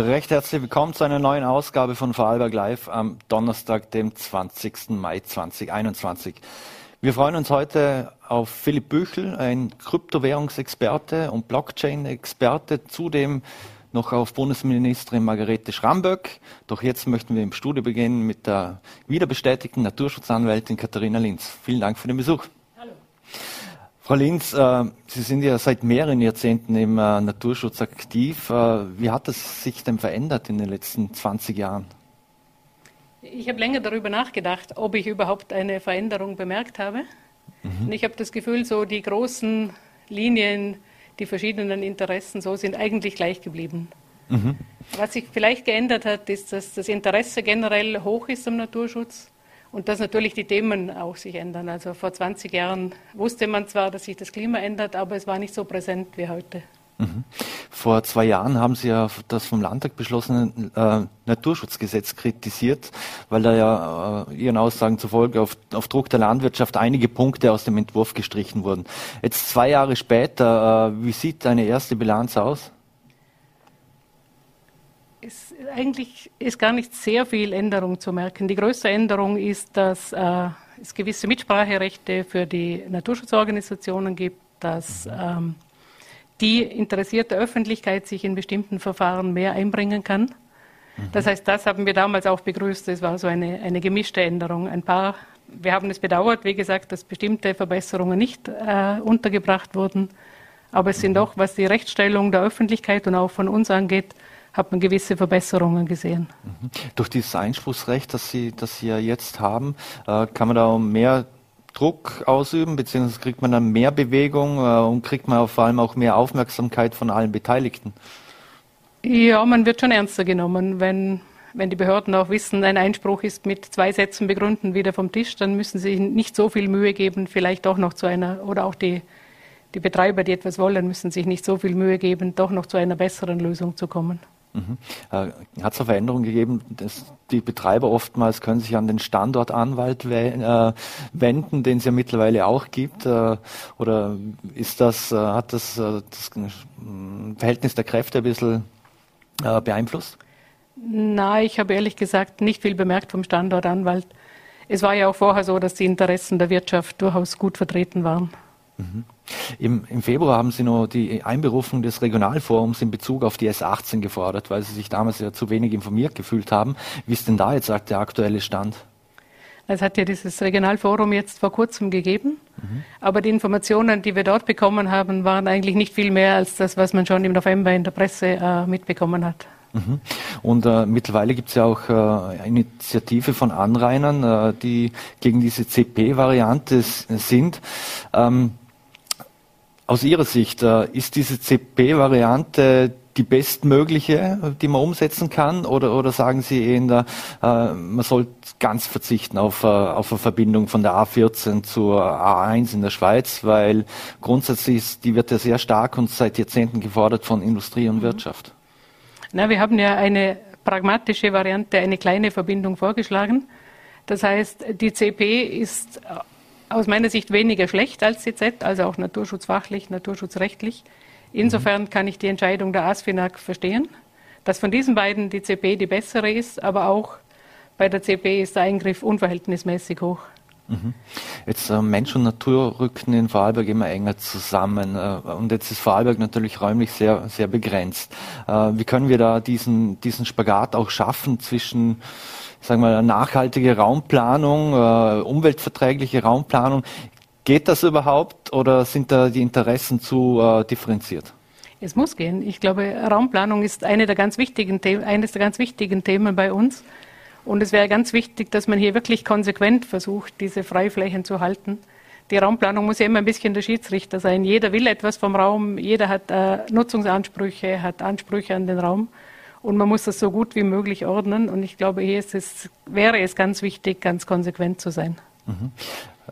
Recht herzlich willkommen zu einer neuen Ausgabe von Vorarlberg Live am Donnerstag, dem 20. Mai 2021. Wir freuen uns heute auf Philipp Büchel, ein Kryptowährungsexperte und Blockchain-Experte, zudem noch auf Bundesministerin Margarete Schramböck. Doch jetzt möchten wir im Studio beginnen mit der wiederbestätigten Naturschutzanwältin Katharina Linz. Vielen Dank für den Besuch. Frau Linz, äh, Sie sind ja seit mehreren Jahrzehnten im äh, Naturschutz aktiv. Äh, wie hat es sich denn verändert in den letzten 20 Jahren? Ich habe länger darüber nachgedacht, ob ich überhaupt eine Veränderung bemerkt habe. Mhm. Und ich habe das Gefühl, so die großen Linien, die verschiedenen Interessen so sind eigentlich gleich geblieben. Mhm. Was sich vielleicht geändert hat, ist, dass das Interesse generell hoch ist am Naturschutz und dass natürlich die Themen auch sich ändern. Also vor 20 Jahren wusste man zwar, dass sich das Klima ändert, aber es war nicht so präsent wie heute. Mhm. Vor zwei Jahren haben Sie ja das vom Landtag beschlossene äh, Naturschutzgesetz kritisiert, weil da ja äh, Ihren Aussagen zufolge auf, auf, Druck der Landwirtschaft einige Punkte aus dem Entwurf gestrichen wurden. Jetzt zwei Jahre später, äh, wie sieht eine erste Bilanz aus? Es, eigentlich ist gar nicht sehr viel Änderung zu merken. Die größte Änderung ist, dass äh, es gewisse Mitspracherechte für die Naturschutzorganisationen gibt, dass ähm, die interessierte Öffentlichkeit sich in bestimmten Verfahren mehr einbringen kann. Mhm. Das heißt, das haben wir damals auch begrüßt. Es war so eine, eine gemischte Änderung. Ein paar, wir haben es bedauert, wie gesagt, dass bestimmte Verbesserungen nicht äh, untergebracht wurden. Aber es sind mhm. doch, was die Rechtsstellung der Öffentlichkeit und auch von uns angeht, hat man gewisse Verbesserungen gesehen. Mhm. Durch dieses Einspruchsrecht, das Sie, das Sie ja jetzt haben, äh, kann man da mehr Druck ausüben, beziehungsweise kriegt man dann mehr Bewegung äh, und kriegt man vor allem auch mehr Aufmerksamkeit von allen Beteiligten? Ja, man wird schon ernster genommen. Wenn, wenn die Behörden auch wissen, ein Einspruch ist mit zwei Sätzen begründen wieder vom Tisch, dann müssen sie nicht so viel Mühe geben, vielleicht doch noch zu einer, oder auch die, die Betreiber, die etwas wollen, müssen sich nicht so viel Mühe geben, doch noch zu einer besseren Lösung zu kommen. Mhm. Äh, Hat es eine Veränderung gegeben, dass die Betreiber oftmals können sich an den Standortanwalt äh, wenden, den es ja mittlerweile auch gibt? Äh, oder ist das, hat das das Verhältnis der Kräfte ein bisschen beeinflusst? Nein, ich habe ehrlich gesagt nicht viel bemerkt vom Standortanwalt. Es war ja auch vorher so, dass die Interessen der Wirtschaft durchaus gut vertreten waren. Mhm. Im, Im, Februar haben Sie noch die Einberufung des Regionalforums in Bezug auf die S18 gefordert, weil Sie sich damals ja zu wenig informiert gefühlt haben. Wie ist denn da jetzt der aktuelle Stand? Es hat ja dieses Regionalforum jetzt vor kurzem gegeben, mhm. aber die Informationen, die wir dort bekommen haben, waren eigentlich nicht viel mehr als das, was man schon im November in der Presse äh, mitbekommen hat. Mhm. Und äh, mittlerweile gibt es ja auch äh, Initiative von Anrainern, äh, die gegen diese CP-Variante sind. Ähm, aus Ihrer Sicht, äh, ist diese CP-Variante die bestmögliche, die man umsetzen kann? Oder, oder sagen Sie eher, äh, man sollte ganz verzichten auf, äh, auf eine Verbindung von der A14 zur A1 in der Schweiz, weil grundsätzlich ist, die wird ja sehr stark und seit Jahrzehnten gefordert von Industrie und mhm. Wirtschaft. Na, wir haben ja eine pragmatische Variante, eine kleine Verbindung vorgeschlagen. Das heißt, die CP ist aus meiner Sicht weniger schlecht als CZ, also auch naturschutzfachlich, naturschutzrechtlich. Insofern kann ich die Entscheidung der ASFINAG verstehen, dass von diesen beiden die CP die bessere ist, aber auch bei der CP ist der Eingriff unverhältnismäßig hoch. Mhm. Jetzt äh, Mensch und Natur rücken in Vorarlberg immer enger zusammen äh, und jetzt ist Vorarlberg natürlich räumlich sehr, sehr begrenzt. Äh, wie können wir da diesen, diesen Spagat auch schaffen zwischen sagen wir, nachhaltige Raumplanung, äh, umweltverträgliche Raumplanung. Geht das überhaupt oder sind da die Interessen zu äh, differenziert? Es muss gehen. Ich glaube, Raumplanung ist eine der ganz wichtigen, eines der ganz wichtigen Themen bei uns. Und es wäre ganz wichtig, dass man hier wirklich konsequent versucht, diese Freiflächen zu halten. Die Raumplanung muss ja immer ein bisschen der Schiedsrichter sein. Jeder will etwas vom Raum, jeder hat äh, Nutzungsansprüche, hat Ansprüche an den Raum und man muss das so gut wie möglich ordnen. Und ich glaube, hier es, wäre es ganz wichtig, ganz konsequent zu sein. Mhm.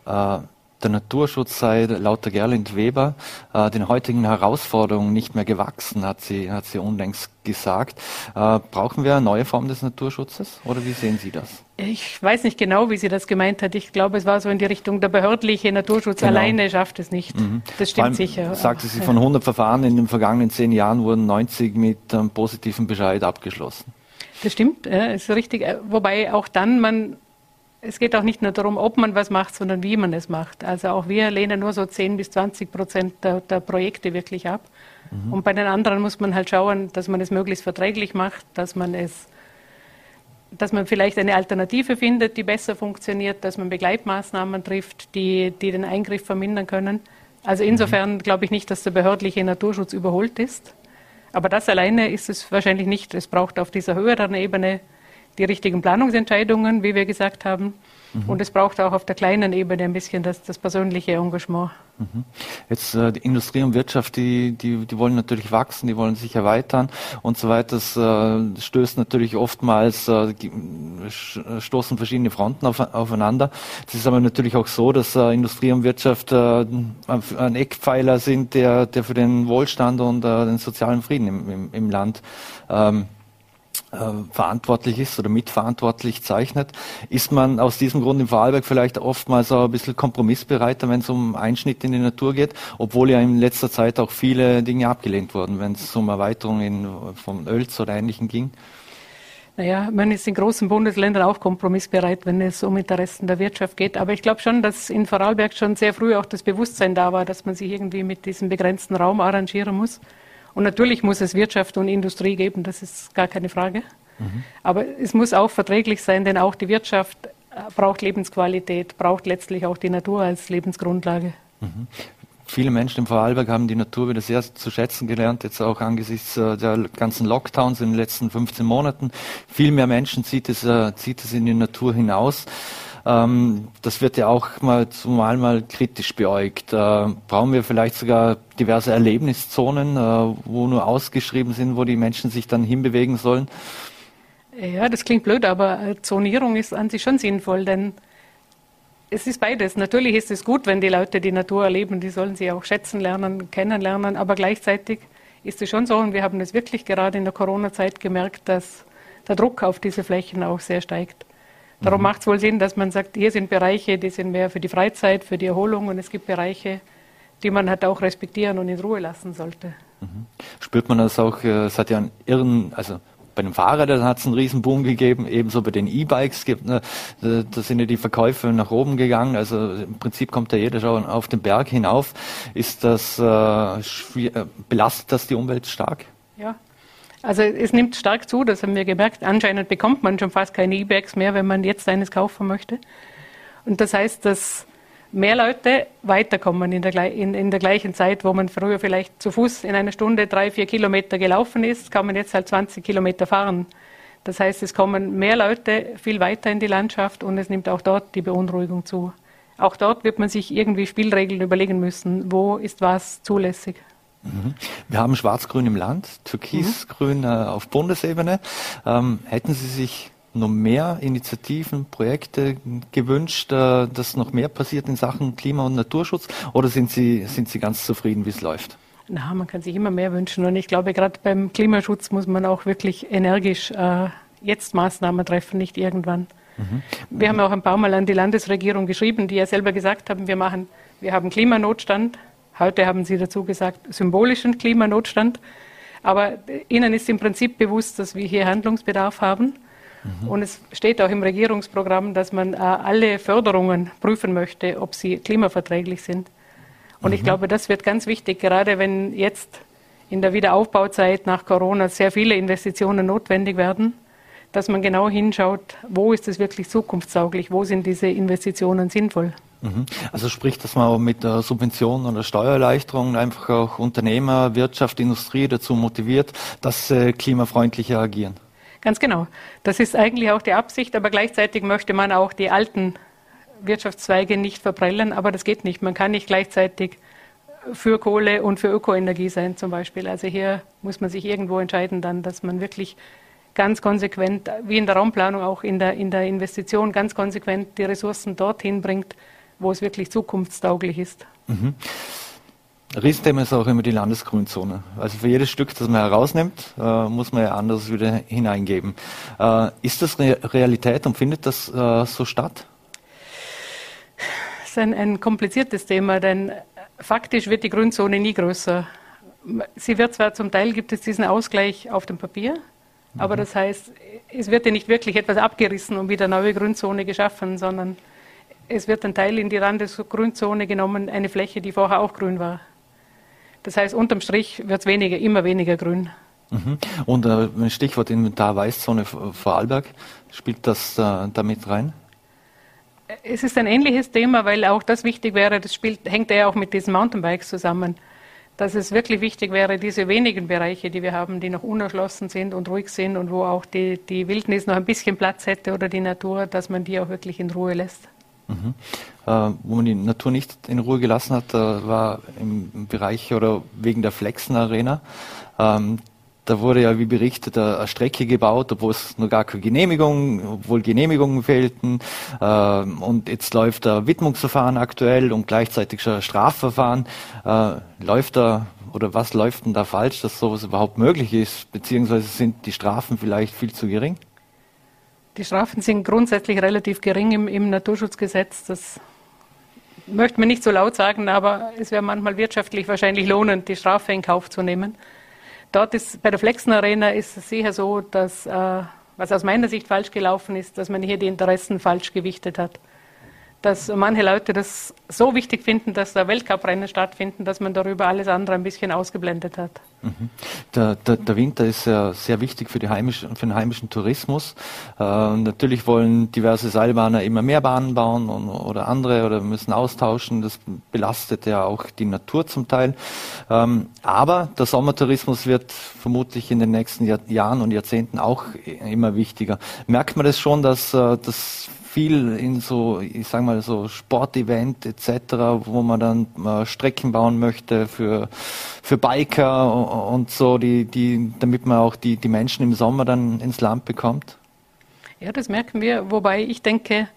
Äh, der Naturschutz sei laut der Gerlind Weber äh, den heutigen Herausforderungen nicht mehr gewachsen, hat sie, hat sie unlängst gesagt. Äh, brauchen wir eine neue Form des Naturschutzes oder wie sehen Sie das? Ich weiß nicht genau, wie sie das gemeint hat. Ich glaube, es war so in die Richtung, der behördliche Naturschutz genau. alleine schafft es nicht. Mhm. Das stimmt sicher. Sagte sie, von 100 Verfahren in den vergangenen zehn Jahren wurden 90 mit einem positiven Bescheid abgeschlossen. Das stimmt, ja, ist richtig. Äh, wobei auch dann man es geht auch nicht nur darum, ob man was macht, sondern wie man es macht. Also auch wir lehnen nur so 10 bis 20 Prozent der, der Projekte wirklich ab. Mhm. Und bei den anderen muss man halt schauen, dass man es möglichst verträglich macht, dass man es, dass man vielleicht eine Alternative findet, die besser funktioniert, dass man Begleitmaßnahmen trifft, die, die den Eingriff vermindern können. Also insofern mhm. glaube ich nicht, dass der behördliche Naturschutz überholt ist. Aber das alleine ist es wahrscheinlich nicht. Es braucht auf dieser höheren Ebene die richtigen Planungsentscheidungen, wie wir gesagt haben. Mhm. Und es braucht auch auf der kleinen Ebene ein bisschen das, das persönliche Engagement. Mhm. Jetzt äh, die Industrie und Wirtschaft, die, die, die wollen natürlich wachsen, die wollen sich erweitern und so weiter. Das äh, stößt natürlich oftmals, äh, stoßen verschiedene Fronten auf, aufeinander. Es ist aber natürlich auch so, dass äh, Industrie und Wirtschaft äh, ein Eckpfeiler sind, der, der für den Wohlstand und äh, den sozialen Frieden im, im, im Land ähm, äh, verantwortlich ist oder mitverantwortlich zeichnet, ist man aus diesem Grund im Vorarlberg vielleicht oftmals auch ein bisschen kompromissbereiter, wenn es um Einschnitt in die Natur geht, obwohl ja in letzter Zeit auch viele Dinge abgelehnt wurden, wenn es um Erweiterungen von Öls oder Ähnlichem ging. Naja, man ist in großen Bundesländern auch kompromissbereit, wenn es um Interessen der Wirtschaft geht. Aber ich glaube schon, dass in Vorarlberg schon sehr früh auch das Bewusstsein da war, dass man sich irgendwie mit diesem begrenzten Raum arrangieren muss. Und natürlich muss es Wirtschaft und Industrie geben, das ist gar keine Frage. Mhm. Aber es muss auch verträglich sein, denn auch die Wirtschaft äh, braucht Lebensqualität, braucht letztlich auch die Natur als Lebensgrundlage. Mhm. Viele Menschen im Vorarlberg haben die Natur wieder sehr zu schätzen gelernt, jetzt auch angesichts äh, der ganzen Lockdowns in den letzten 15 Monaten. Viel mehr Menschen zieht es, äh, zieht es in die Natur hinaus. Ähm, das wird ja auch mal zumal mal kritisch beäugt. Äh, brauchen wir vielleicht sogar diverse Erlebniszonen, äh, wo nur ausgeschrieben sind, wo die Menschen sich dann hinbewegen sollen? Ja, das klingt blöd, aber äh, Zonierung ist an sich schon sinnvoll, denn es ist beides. Natürlich ist es gut, wenn die Leute die Natur erleben, die sollen sie auch schätzen lernen, kennenlernen, aber gleichzeitig ist es schon so, und wir haben es wirklich gerade in der Corona-Zeit gemerkt, dass der Druck auf diese Flächen auch sehr steigt. Darum mhm. macht es wohl Sinn, dass man sagt, hier sind Bereiche, die sind mehr für die Freizeit, für die Erholung und es gibt Bereiche, die man halt auch respektieren und in Ruhe lassen sollte. Mhm. Spürt man das auch, äh, es hat ja einen irren, also bei den Fahrrädern hat es einen Riesen gegeben, ebenso bei den E-Bikes gibt, ne, da sind ja die Verkäufe nach oben gegangen, also im Prinzip kommt ja jeder schon auf den Berg hinauf. Ist das, äh, äh belastet das die Umwelt stark? Ja, also es nimmt stark zu, das haben wir gemerkt. Anscheinend bekommt man schon fast keine E-Bags mehr, wenn man jetzt eines kaufen möchte. Und das heißt, dass mehr Leute weiterkommen in der, in, in der, gleichen Zeit, wo man früher vielleicht zu Fuß in einer Stunde drei, vier Kilometer gelaufen ist, kann man jetzt halt 20 Kilometer fahren. Das heißt, es kommen mehr Leute viel weiter in die Landschaft und es nimmt auch dort die Beunruhigung zu. Auch dort wird man sich irgendwie Spielregeln überlegen müssen, wo ist was zulässig. Mhm. Wir haben Schwarz-Grün im Land, Türkis-Grün äh, auf Bundesebene. Ähm, hätten Sie sich noch mehr Initiativen, Projekte gewünscht, äh, dass noch mehr passiert in Sachen Klima- und Naturschutz? Oder sind Sie, sind Sie ganz zufrieden, wie es läuft? Na, man kann sich immer mehr wünschen. Und ich glaube, gerade beim Klimaschutz muss man auch wirklich energisch äh, jetzt Maßnahmen treffen, nicht irgendwann. Mhm. Wir haben auch ein paar Mal an die Landesregierung geschrieben, die ja selber gesagt haben, wir machen, wir haben Klimanotstand, Heute haben Sie dazu gesagt, symbolischen Klimanotstand. Aber Ihnen ist im Prinzip bewusst, dass wir hier Handlungsbedarf haben. Mhm. Und es steht auch im Regierungsprogramm, dass man äh, alle Förderungen prüfen möchte, ob sie klimaverträglich sind. Und mhm. ich glaube, das wird ganz wichtig, gerade wenn jetzt in der Wiederaufbauzeit nach Corona sehr viele Investitionen notwendig werden, dass man genau hinschaut, wo ist es wirklich zukunftssauglich, wo sind diese Investitionen sinnvoll. Mhm. Also sprich, dass man mit der Subvention oder Steuererleichterung einfach auch Unternehmer, Wirtschaft, Industrie dazu motiviert, dass sie klimafreundlicher agieren. Ganz genau. Das ist eigentlich auch die Absicht, aber gleichzeitig möchte man auch die alten Wirtschaftszweige nicht verprellen, aber das geht nicht. Man kann nicht gleichzeitig für Kohle und für Ökoenergie sein zum Beispiel. Also hier muss man sich irgendwo entscheiden dann, dass man wirklich ganz konsequent, wie in der Raumplanung, auch in der, in der Investition, ganz konsequent die Ressourcen dorthin bringt, wo es wirklich zukunftstauglich ist. Mhm. Riesenthema ist auch immer die Landesgrünzone. Also für jedes Stück, das man herausnimmt, äh, muss man ja anders wieder hineingeben. Äh, ist das Re Realität und findet das äh, so statt? Das ist ein, ein, kompliziertes Thema, denn faktisch wird die Grünzone nie größer. Sie wird zwar zum Teil, gibt es diesen Ausgleich auf dem Papier, mhm. aber das heißt, es wird ja nicht wirklich etwas abgerissen und wieder neue Grünzone geschaffen, sondern es wird ein Teil in die Landesgrünzone genommen, eine Fläche, die vorher auch grün war. Das heißt, unterm Strich wird es weniger, immer weniger grün. Mhm. Und äh, Stichwort Inventar Weißzone Vorarlberg, spielt das äh, damit rein? Es ist ein ähnliches Thema, weil auch das wichtig wäre, das spielt, hängt ja auch mit diesen Mountainbikes zusammen, dass es wirklich wichtig wäre, diese wenigen Bereiche, die wir haben, die noch unerschlossen sind und ruhig sind und wo auch die, die Wildnis noch ein bisschen Platz hätte oder die Natur, dass man die auch wirklich in Ruhe lässt. Mhm. Äh, wo man die Natur nicht in Ruhe gelassen hat, war im Bereich oder wegen der Flexen Arena. Ähm, da wurde ja, wie berichtet, eine Strecke gebaut, obwohl es nur gar keine Genehmigung, obwohl Genehmigungen fehlten. Ähm, und jetzt läuft ein Widmungsverfahren aktuell und gleichzeitig schon Strafverfahren. Äh, läuft da oder was läuft denn da falsch, dass sowas überhaupt möglich ist? Beziehungsweise sind die Strafen vielleicht viel zu gering? Die Strafen sind grundsätzlich relativ gering im, im Naturschutzgesetz. Das möchte man nicht so laut sagen, aber es wäre manchmal wirtschaftlich wahrscheinlich lohnend, die Strafe in Kauf zu nehmen. Dort ist bei der Flexen Arena ist es sicher so, dass äh, was aus meiner Sicht falsch gelaufen ist, dass man hier die Interessen falsch gewichtet hat dass manche Leute das so wichtig finden, dass da Weltcuprennen stattfinden, dass man darüber alles andere ein bisschen ausgeblendet hat. Mhm. Der, der, der, Winter ist ja sehr wichtig für, die heimische, für den heimischen Tourismus. Äh, natürlich wollen diverse Seilbahner immer mehr Bahnen bauen und, oder andere oder müssen austauschen. Das belastet ja auch die Natur zum Teil. Ähm, aber der Sommertourismus wird vermutlich in den nächsten Jahr, Jahren und Jahrzehnten auch immer wichtiger. Merkt man das schon, dass äh, das viel in so, ich sag mal so Sportevent etc., wo man dann äh, Strecken bauen möchte für, für Biker und so, die, die, damit man auch die, die Menschen im Sommer dann ins Land bekommt? Ja, das merken wir, wobei ich denke,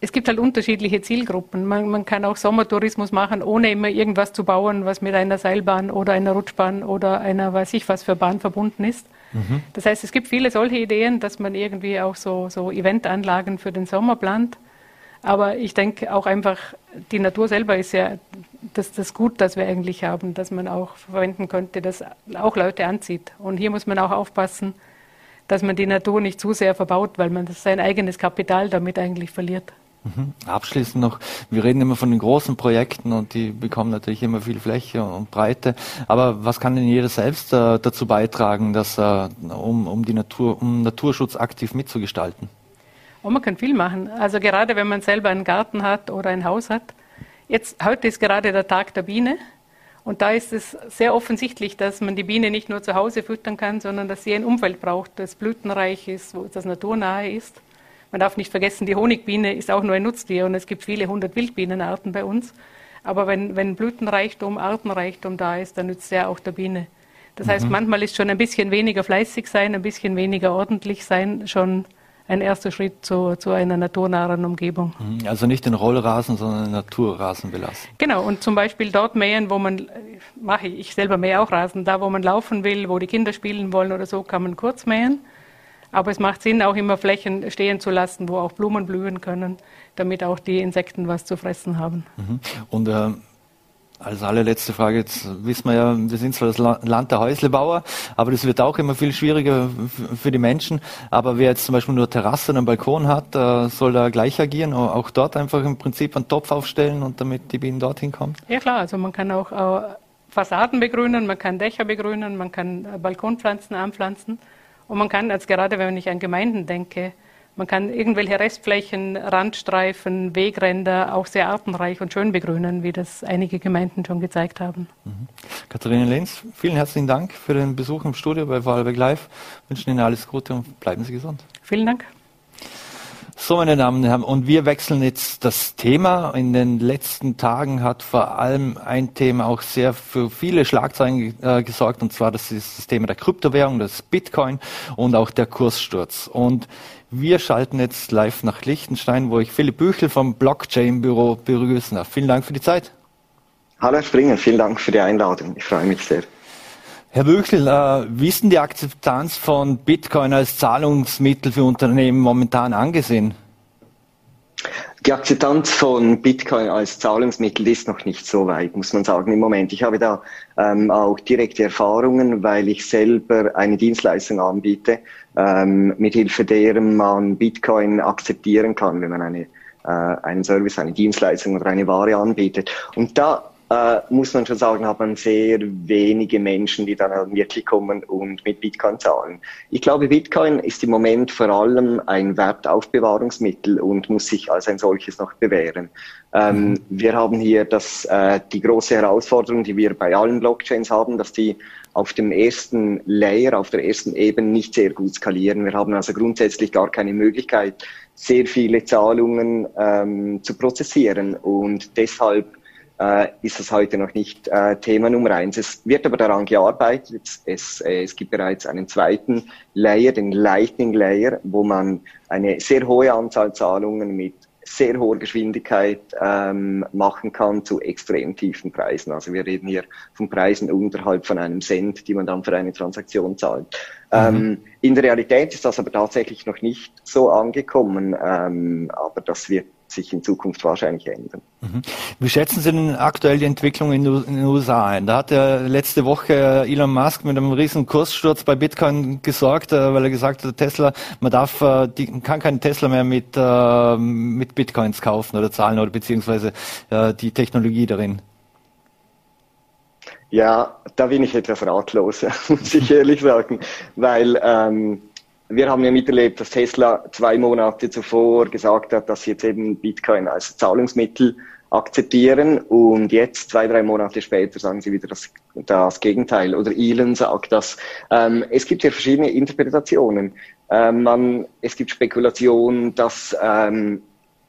es gibt halt unterschiedliche Zielgruppen. Man, man, kann auch Sommertourismus machen, ohne immer irgendwas zu bauen, was mit einer Seilbahn oder einer Rutschbahn oder einer weiß ich was für Bahn verbunden ist. Mhm. Das heißt, es gibt viele solche Ideen, dass man irgendwie auch so, so Eventanlagen für den Sommer plant. Aber ich denke auch einfach, die Natur selber ist ja das, das Gut, das wir eigentlich haben, dass man auch verwenden könnte, das auch Leute anzieht. Und hier muss man auch aufpassen, dass man die Natur nicht zu sehr verbaut, weil man sein eigenes Kapital damit eigentlich verliert. Mhm. Abschließend noch, wir reden immer von den großen Projekten und die bekommen natürlich immer viel Fläche und Breite. Aber was kann denn jeder selbst äh, dazu beitragen, dass, äh, um, um die Natur, um Naturschutz aktiv mitzugestalten? Oh, man kann viel machen. Also gerade wenn man selber einen Garten hat oder ein Haus hat. Jetzt, heute ist gerade der Tag der Biene. Und da ist es sehr offensichtlich, dass man die Biene nicht nur zu Hause füttern kann, sondern dass sie ein Umfeld braucht, das blütenreich ist, wo das naturnahe ist. Man darf nicht vergessen, die Honigbiene ist auch nur ein Nutztier und es gibt viele hundert Wildbienenarten bei uns. Aber wenn, wenn Blütenreichtum, Artenreichtum da ist, dann nützt er auch der Biene. Das mhm. heißt, manchmal ist schon ein bisschen weniger fleißig sein, ein bisschen weniger ordentlich sein schon ein erster Schritt zu, zu einer naturnahen Umgebung. Mhm. Also nicht den Rollrasen, sondern den Naturrasen belassen. Genau, und zum Beispiel dort mähen, wo man, mache ich, ich selber mähe auch Rasen, da wo man laufen will, wo die Kinder spielen wollen oder so, kann man kurz mähen. Aber es macht Sinn, auch immer Flächen stehen zu lassen, wo auch Blumen blühen können, damit auch die Insekten was zu fressen haben. Mhm. Und äh, als allerletzte Frage, jetzt wissen wir ja, wir sind zwar das Land der Häuslebauer, aber das wird auch immer viel schwieriger für die Menschen. Aber wer jetzt zum Beispiel nur Terrasse und einen Balkon hat, äh, soll da gleich agieren, auch dort einfach im Prinzip einen Topf aufstellen und damit die Bienen dorthin kommen? Ja klar, also man kann auch Fassaden begrünen, man kann Dächer begrünen, man kann Balkonpflanzen anpflanzen. Und man kann, als gerade wenn ich an Gemeinden denke, man kann irgendwelche Restflächen, Randstreifen, Wegränder auch sehr artenreich und schön begrünen, wie das einige Gemeinden schon gezeigt haben. Mhm. Katharina Lenz, vielen herzlichen Dank für den Besuch im Studio bei Vorarlberg Live. Wünschen Ihnen alles Gute und bleiben Sie gesund. Vielen Dank. So, meine Damen und Herren, und wir wechseln jetzt das Thema. In den letzten Tagen hat vor allem ein Thema auch sehr für viele Schlagzeilen äh, gesorgt, und zwar das ist das Thema der Kryptowährung, das Bitcoin und auch der Kurssturz. Und wir schalten jetzt live nach Liechtenstein, wo ich Philipp Büchel vom Blockchain-Büro begrüßen darf. Vielen Dank für die Zeit. Hallo Herr Springer, vielen Dank für die Einladung. Ich freue mich sehr. Herr Büchel, äh, wie ist denn die Akzeptanz von Bitcoin als Zahlungsmittel für Unternehmen momentan angesehen? Die Akzeptanz von Bitcoin als Zahlungsmittel ist noch nicht so weit, muss man sagen, im Moment. Ich habe da ähm, auch direkte Erfahrungen, weil ich selber eine Dienstleistung anbiete, ähm, mithilfe deren man Bitcoin akzeptieren kann, wenn man eine, äh, einen Service, eine Dienstleistung oder eine Ware anbietet. Und da äh, muss man schon sagen, hat man sehr wenige Menschen, die dann wirklich kommen und mit Bitcoin zahlen. Ich glaube, Bitcoin ist im Moment vor allem ein Wertaufbewahrungsmittel und muss sich als ein solches noch bewähren. Ähm, mhm. Wir haben hier das, äh, die große Herausforderung, die wir bei allen Blockchains haben, dass die auf dem ersten Layer, auf der ersten Ebene nicht sehr gut skalieren. Wir haben also grundsätzlich gar keine Möglichkeit, sehr viele Zahlungen ähm, zu prozessieren und deshalb äh, ist es heute noch nicht äh, Thema Nummer eins. Es wird aber daran gearbeitet. Es, äh, es gibt bereits einen zweiten Layer, den Lightning Layer, wo man eine sehr hohe Anzahl Zahlungen mit sehr hoher Geschwindigkeit ähm, machen kann zu extrem tiefen Preisen. Also wir reden hier von Preisen unterhalb von einem Cent, die man dann für eine Transaktion zahlt. Mhm. Ähm, in der Realität ist das aber tatsächlich noch nicht so angekommen, ähm, aber das wird sich in Zukunft wahrscheinlich ändern. Mhm. Wie schätzen Sie denn aktuell die Entwicklung in den USA ein? Da hat ja letzte Woche Elon Musk mit einem riesen Kurssturz bei Bitcoin gesorgt, äh, weil er gesagt hat, Tesla, man darf, äh, die, kann keinen Tesla mehr mit, äh, mit Bitcoins kaufen oder zahlen oder beziehungsweise die Technologie darin. Ja, da bin ich etwas ratlos, muss ich ehrlich sagen, weil ähm, wir haben ja miterlebt, dass Tesla zwei Monate zuvor gesagt hat, dass sie jetzt eben Bitcoin als Zahlungsmittel akzeptieren und jetzt, zwei, drei Monate später, sagen sie wieder das, das Gegenteil. Oder Elon sagt das. Ähm, es gibt ja verschiedene Interpretationen. Ähm, man, es gibt Spekulationen, dass ähm,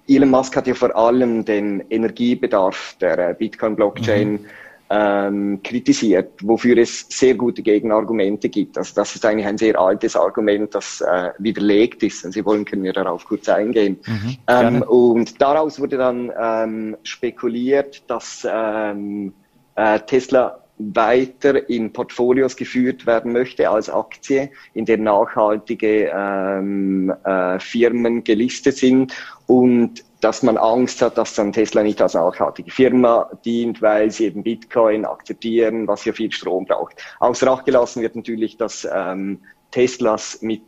Elon Musk hat ja vor allem den Energiebedarf der äh, Bitcoin-Blockchain mhm ähm, kritisiert, wofür es sehr gute Gegenargumente gibt. Also das ist eigentlich ein sehr altes Argument, das äh, widerlegt ist. Wenn Sie wollen, können wir darauf kurz eingehen. Mhm, ähm, und daraus wurde dann ähm, spekuliert, dass ähm, äh, Tesla weiter in Portfolios geführt werden möchte als Aktie, in der nachhaltige ähm, äh, Firmen gelistet sind und dass man Angst hat, dass dann Tesla nicht als nachhaltige Firma dient, weil sie eben Bitcoin akzeptieren, was ja viel Strom braucht. Außer Acht gelassen wird natürlich, dass ähm, Teslas mit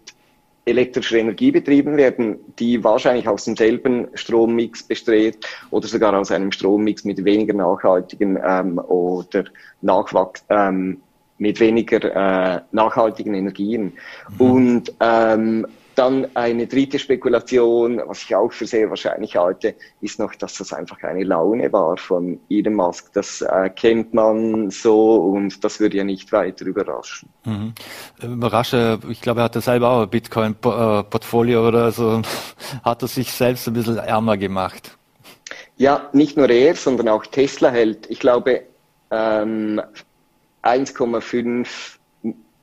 elektrischer Energie betrieben werden, die wahrscheinlich aus demselben Strommix besteht oder sogar aus einem Strommix mit weniger nachhaltigen ähm, oder Nachwachs ähm, mit weniger äh, nachhaltigen Energien. Mhm. Und ähm, dann eine dritte Spekulation, was ich auch für sehr wahrscheinlich halte, ist noch, dass das einfach eine Laune war von Elon Musk. Das äh, kennt man so und das würde ja nicht weiter überraschen. Mhm. Überrasche, ich glaube, er hatte selber auch ein Bitcoin-Portfolio oder so, hat er sich selbst ein bisschen ärmer gemacht. Ja, nicht nur er, sondern auch Tesla hält, ich glaube, ähm, 1,5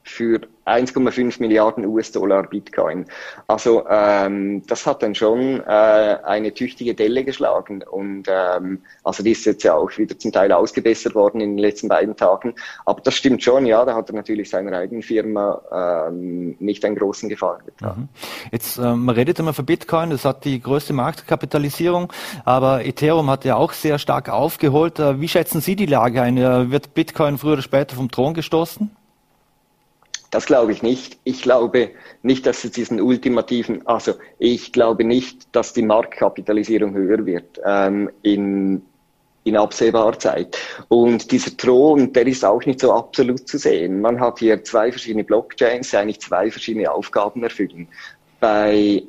für 1,5 Milliarden US-Dollar Bitcoin. Also ähm, das hat dann schon äh, eine tüchtige Delle geschlagen und ähm, also die ist jetzt ja auch wieder zum Teil ausgebessert worden in den letzten beiden Tagen. Aber das stimmt schon, ja, da hat er natürlich seiner eigenen Firma ähm, nicht einen großen Gefallen getan. Mhm. Jetzt ähm, man redet immer für Bitcoin, das hat die größte Marktkapitalisierung, aber Ethereum hat ja auch sehr stark aufgeholt. Äh, wie schätzen Sie die Lage ein? Wird Bitcoin früher oder später vom Thron gestoßen? Das glaube ich nicht. Ich glaube nicht, dass es diesen ultimativen, also ich glaube nicht, dass die Marktkapitalisierung höher wird ähm, in, in absehbarer Zeit. Und dieser Thron, der ist auch nicht so absolut zu sehen. Man hat hier zwei verschiedene Blockchains, die eigentlich zwei verschiedene Aufgaben erfüllen. bei,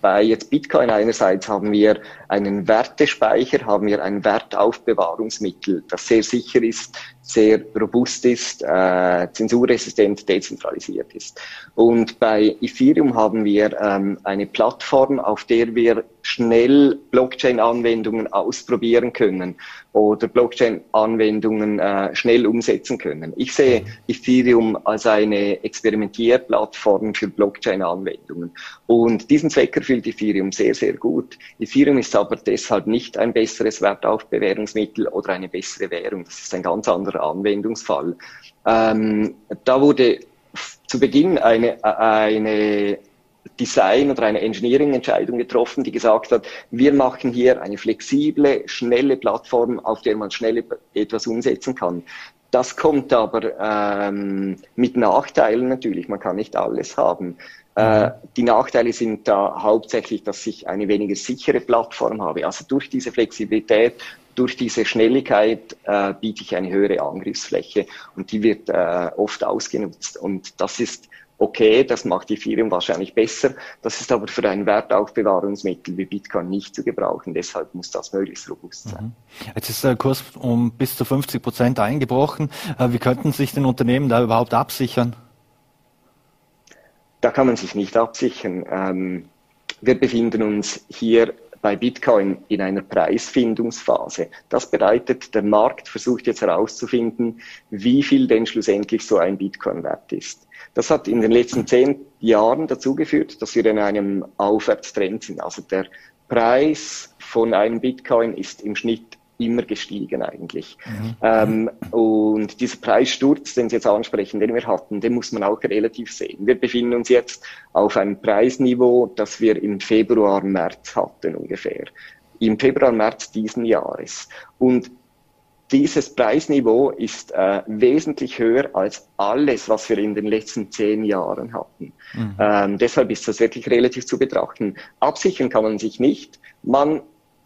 bei jetzt Bitcoin einerseits haben wir einen Wertespeicher, haben wir ein Wertaufbewahrungsmittel, das sehr sicher ist, sehr robust ist, äh, zensurresistent, dezentralisiert ist. Und bei Ethereum haben wir ähm, eine Plattform, auf der wir schnell Blockchain-Anwendungen ausprobieren können oder Blockchain-Anwendungen äh, schnell umsetzen können. Ich sehe Ethereum als eine Experimentierplattform für Blockchain-Anwendungen. Und diesen Zweck erfüllt Ethereum sehr, sehr gut. Ethereum ist aber deshalb nicht ein besseres Wertaufbewahrungsmittel oder eine bessere Währung. Das ist ein ganz anderer Anwendungsfall. Ähm, da wurde zu Beginn eine, eine Design- oder eine Engineering-Entscheidung getroffen, die gesagt hat, wir machen hier eine flexible, schnelle Plattform, auf der man schnell etwas umsetzen kann. Das kommt aber ähm, mit Nachteilen natürlich. Man kann nicht alles haben. Äh, die Nachteile sind da hauptsächlich, dass ich eine weniger sichere Plattform habe. Also durch diese Flexibilität, durch diese Schnelligkeit äh, biete ich eine höhere Angriffsfläche und die wird äh, oft ausgenutzt. Und das ist okay, das macht Ethereum wahrscheinlich besser. Das ist aber für ein Wertaufbewahrungsmittel wie Bitcoin nicht zu gebrauchen. Deshalb muss das möglichst robust sein. Mhm. Jetzt ist der Kurs um bis zu 50 Prozent eingebrochen. Äh, wie könnten sich den Unternehmen da überhaupt absichern? Da kann man sich nicht absichern. Ähm, wir befinden uns hier bei Bitcoin in einer Preisfindungsphase. Das bedeutet, der Markt versucht jetzt herauszufinden, wie viel denn schlussendlich so ein Bitcoin wert ist. Das hat in den letzten zehn Jahren dazu geführt, dass wir in einem Aufwärtstrend sind. Also der Preis von einem Bitcoin ist im Schnitt immer gestiegen eigentlich. Mhm. Ähm, und dieser Preissturz, den Sie jetzt ansprechen, den wir hatten, den muss man auch relativ sehen. Wir befinden uns jetzt auf einem Preisniveau, das wir im Februar, März hatten ungefähr. Im Februar, März diesen Jahres. Und dieses Preisniveau ist äh, wesentlich höher als alles, was wir in den letzten zehn Jahren hatten. Mhm. Ähm, deshalb ist das wirklich relativ zu betrachten. Absichern kann man sich nicht. Man,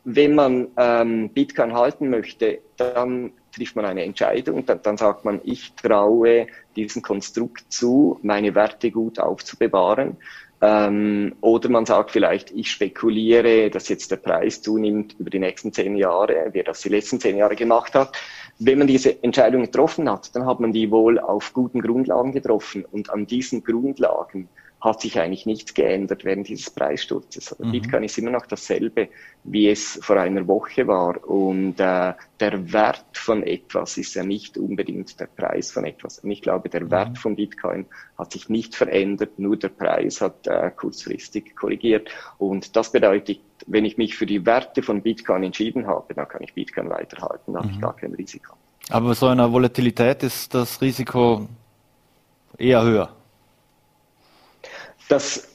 wenn man ähm, Bitcoin halten möchte, dann trifft man eine Entscheidung. Dann, dann sagt man, ich traue diesem Konstrukt zu, meine Werte gut aufzubewahren. Ähm, oder man sagt vielleicht, ich spekuliere, dass jetzt der Preis zunimmt über die nächsten zehn Jahre, wie er das die letzten zehn Jahre gemacht hat. Wenn man diese Entscheidung getroffen hat, dann hat man die wohl auf guten Grundlagen getroffen. Und an diesen Grundlagen hat sich eigentlich nichts geändert während dieses Preissturzes. Also mhm. Bitcoin ist immer noch dasselbe, wie es vor einer Woche war. Und äh, der Wert von etwas ist ja nicht unbedingt der Preis von etwas. Und ich glaube, der mhm. Wert von Bitcoin hat sich nicht verändert, nur der Preis hat äh, kurzfristig korrigiert. Und das bedeutet, wenn ich mich für die Werte von Bitcoin entschieden habe, dann kann ich Bitcoin weiterhalten, da mhm. habe ich gar kein Risiko. Aber bei so einer Volatilität ist das Risiko eher höher. Das,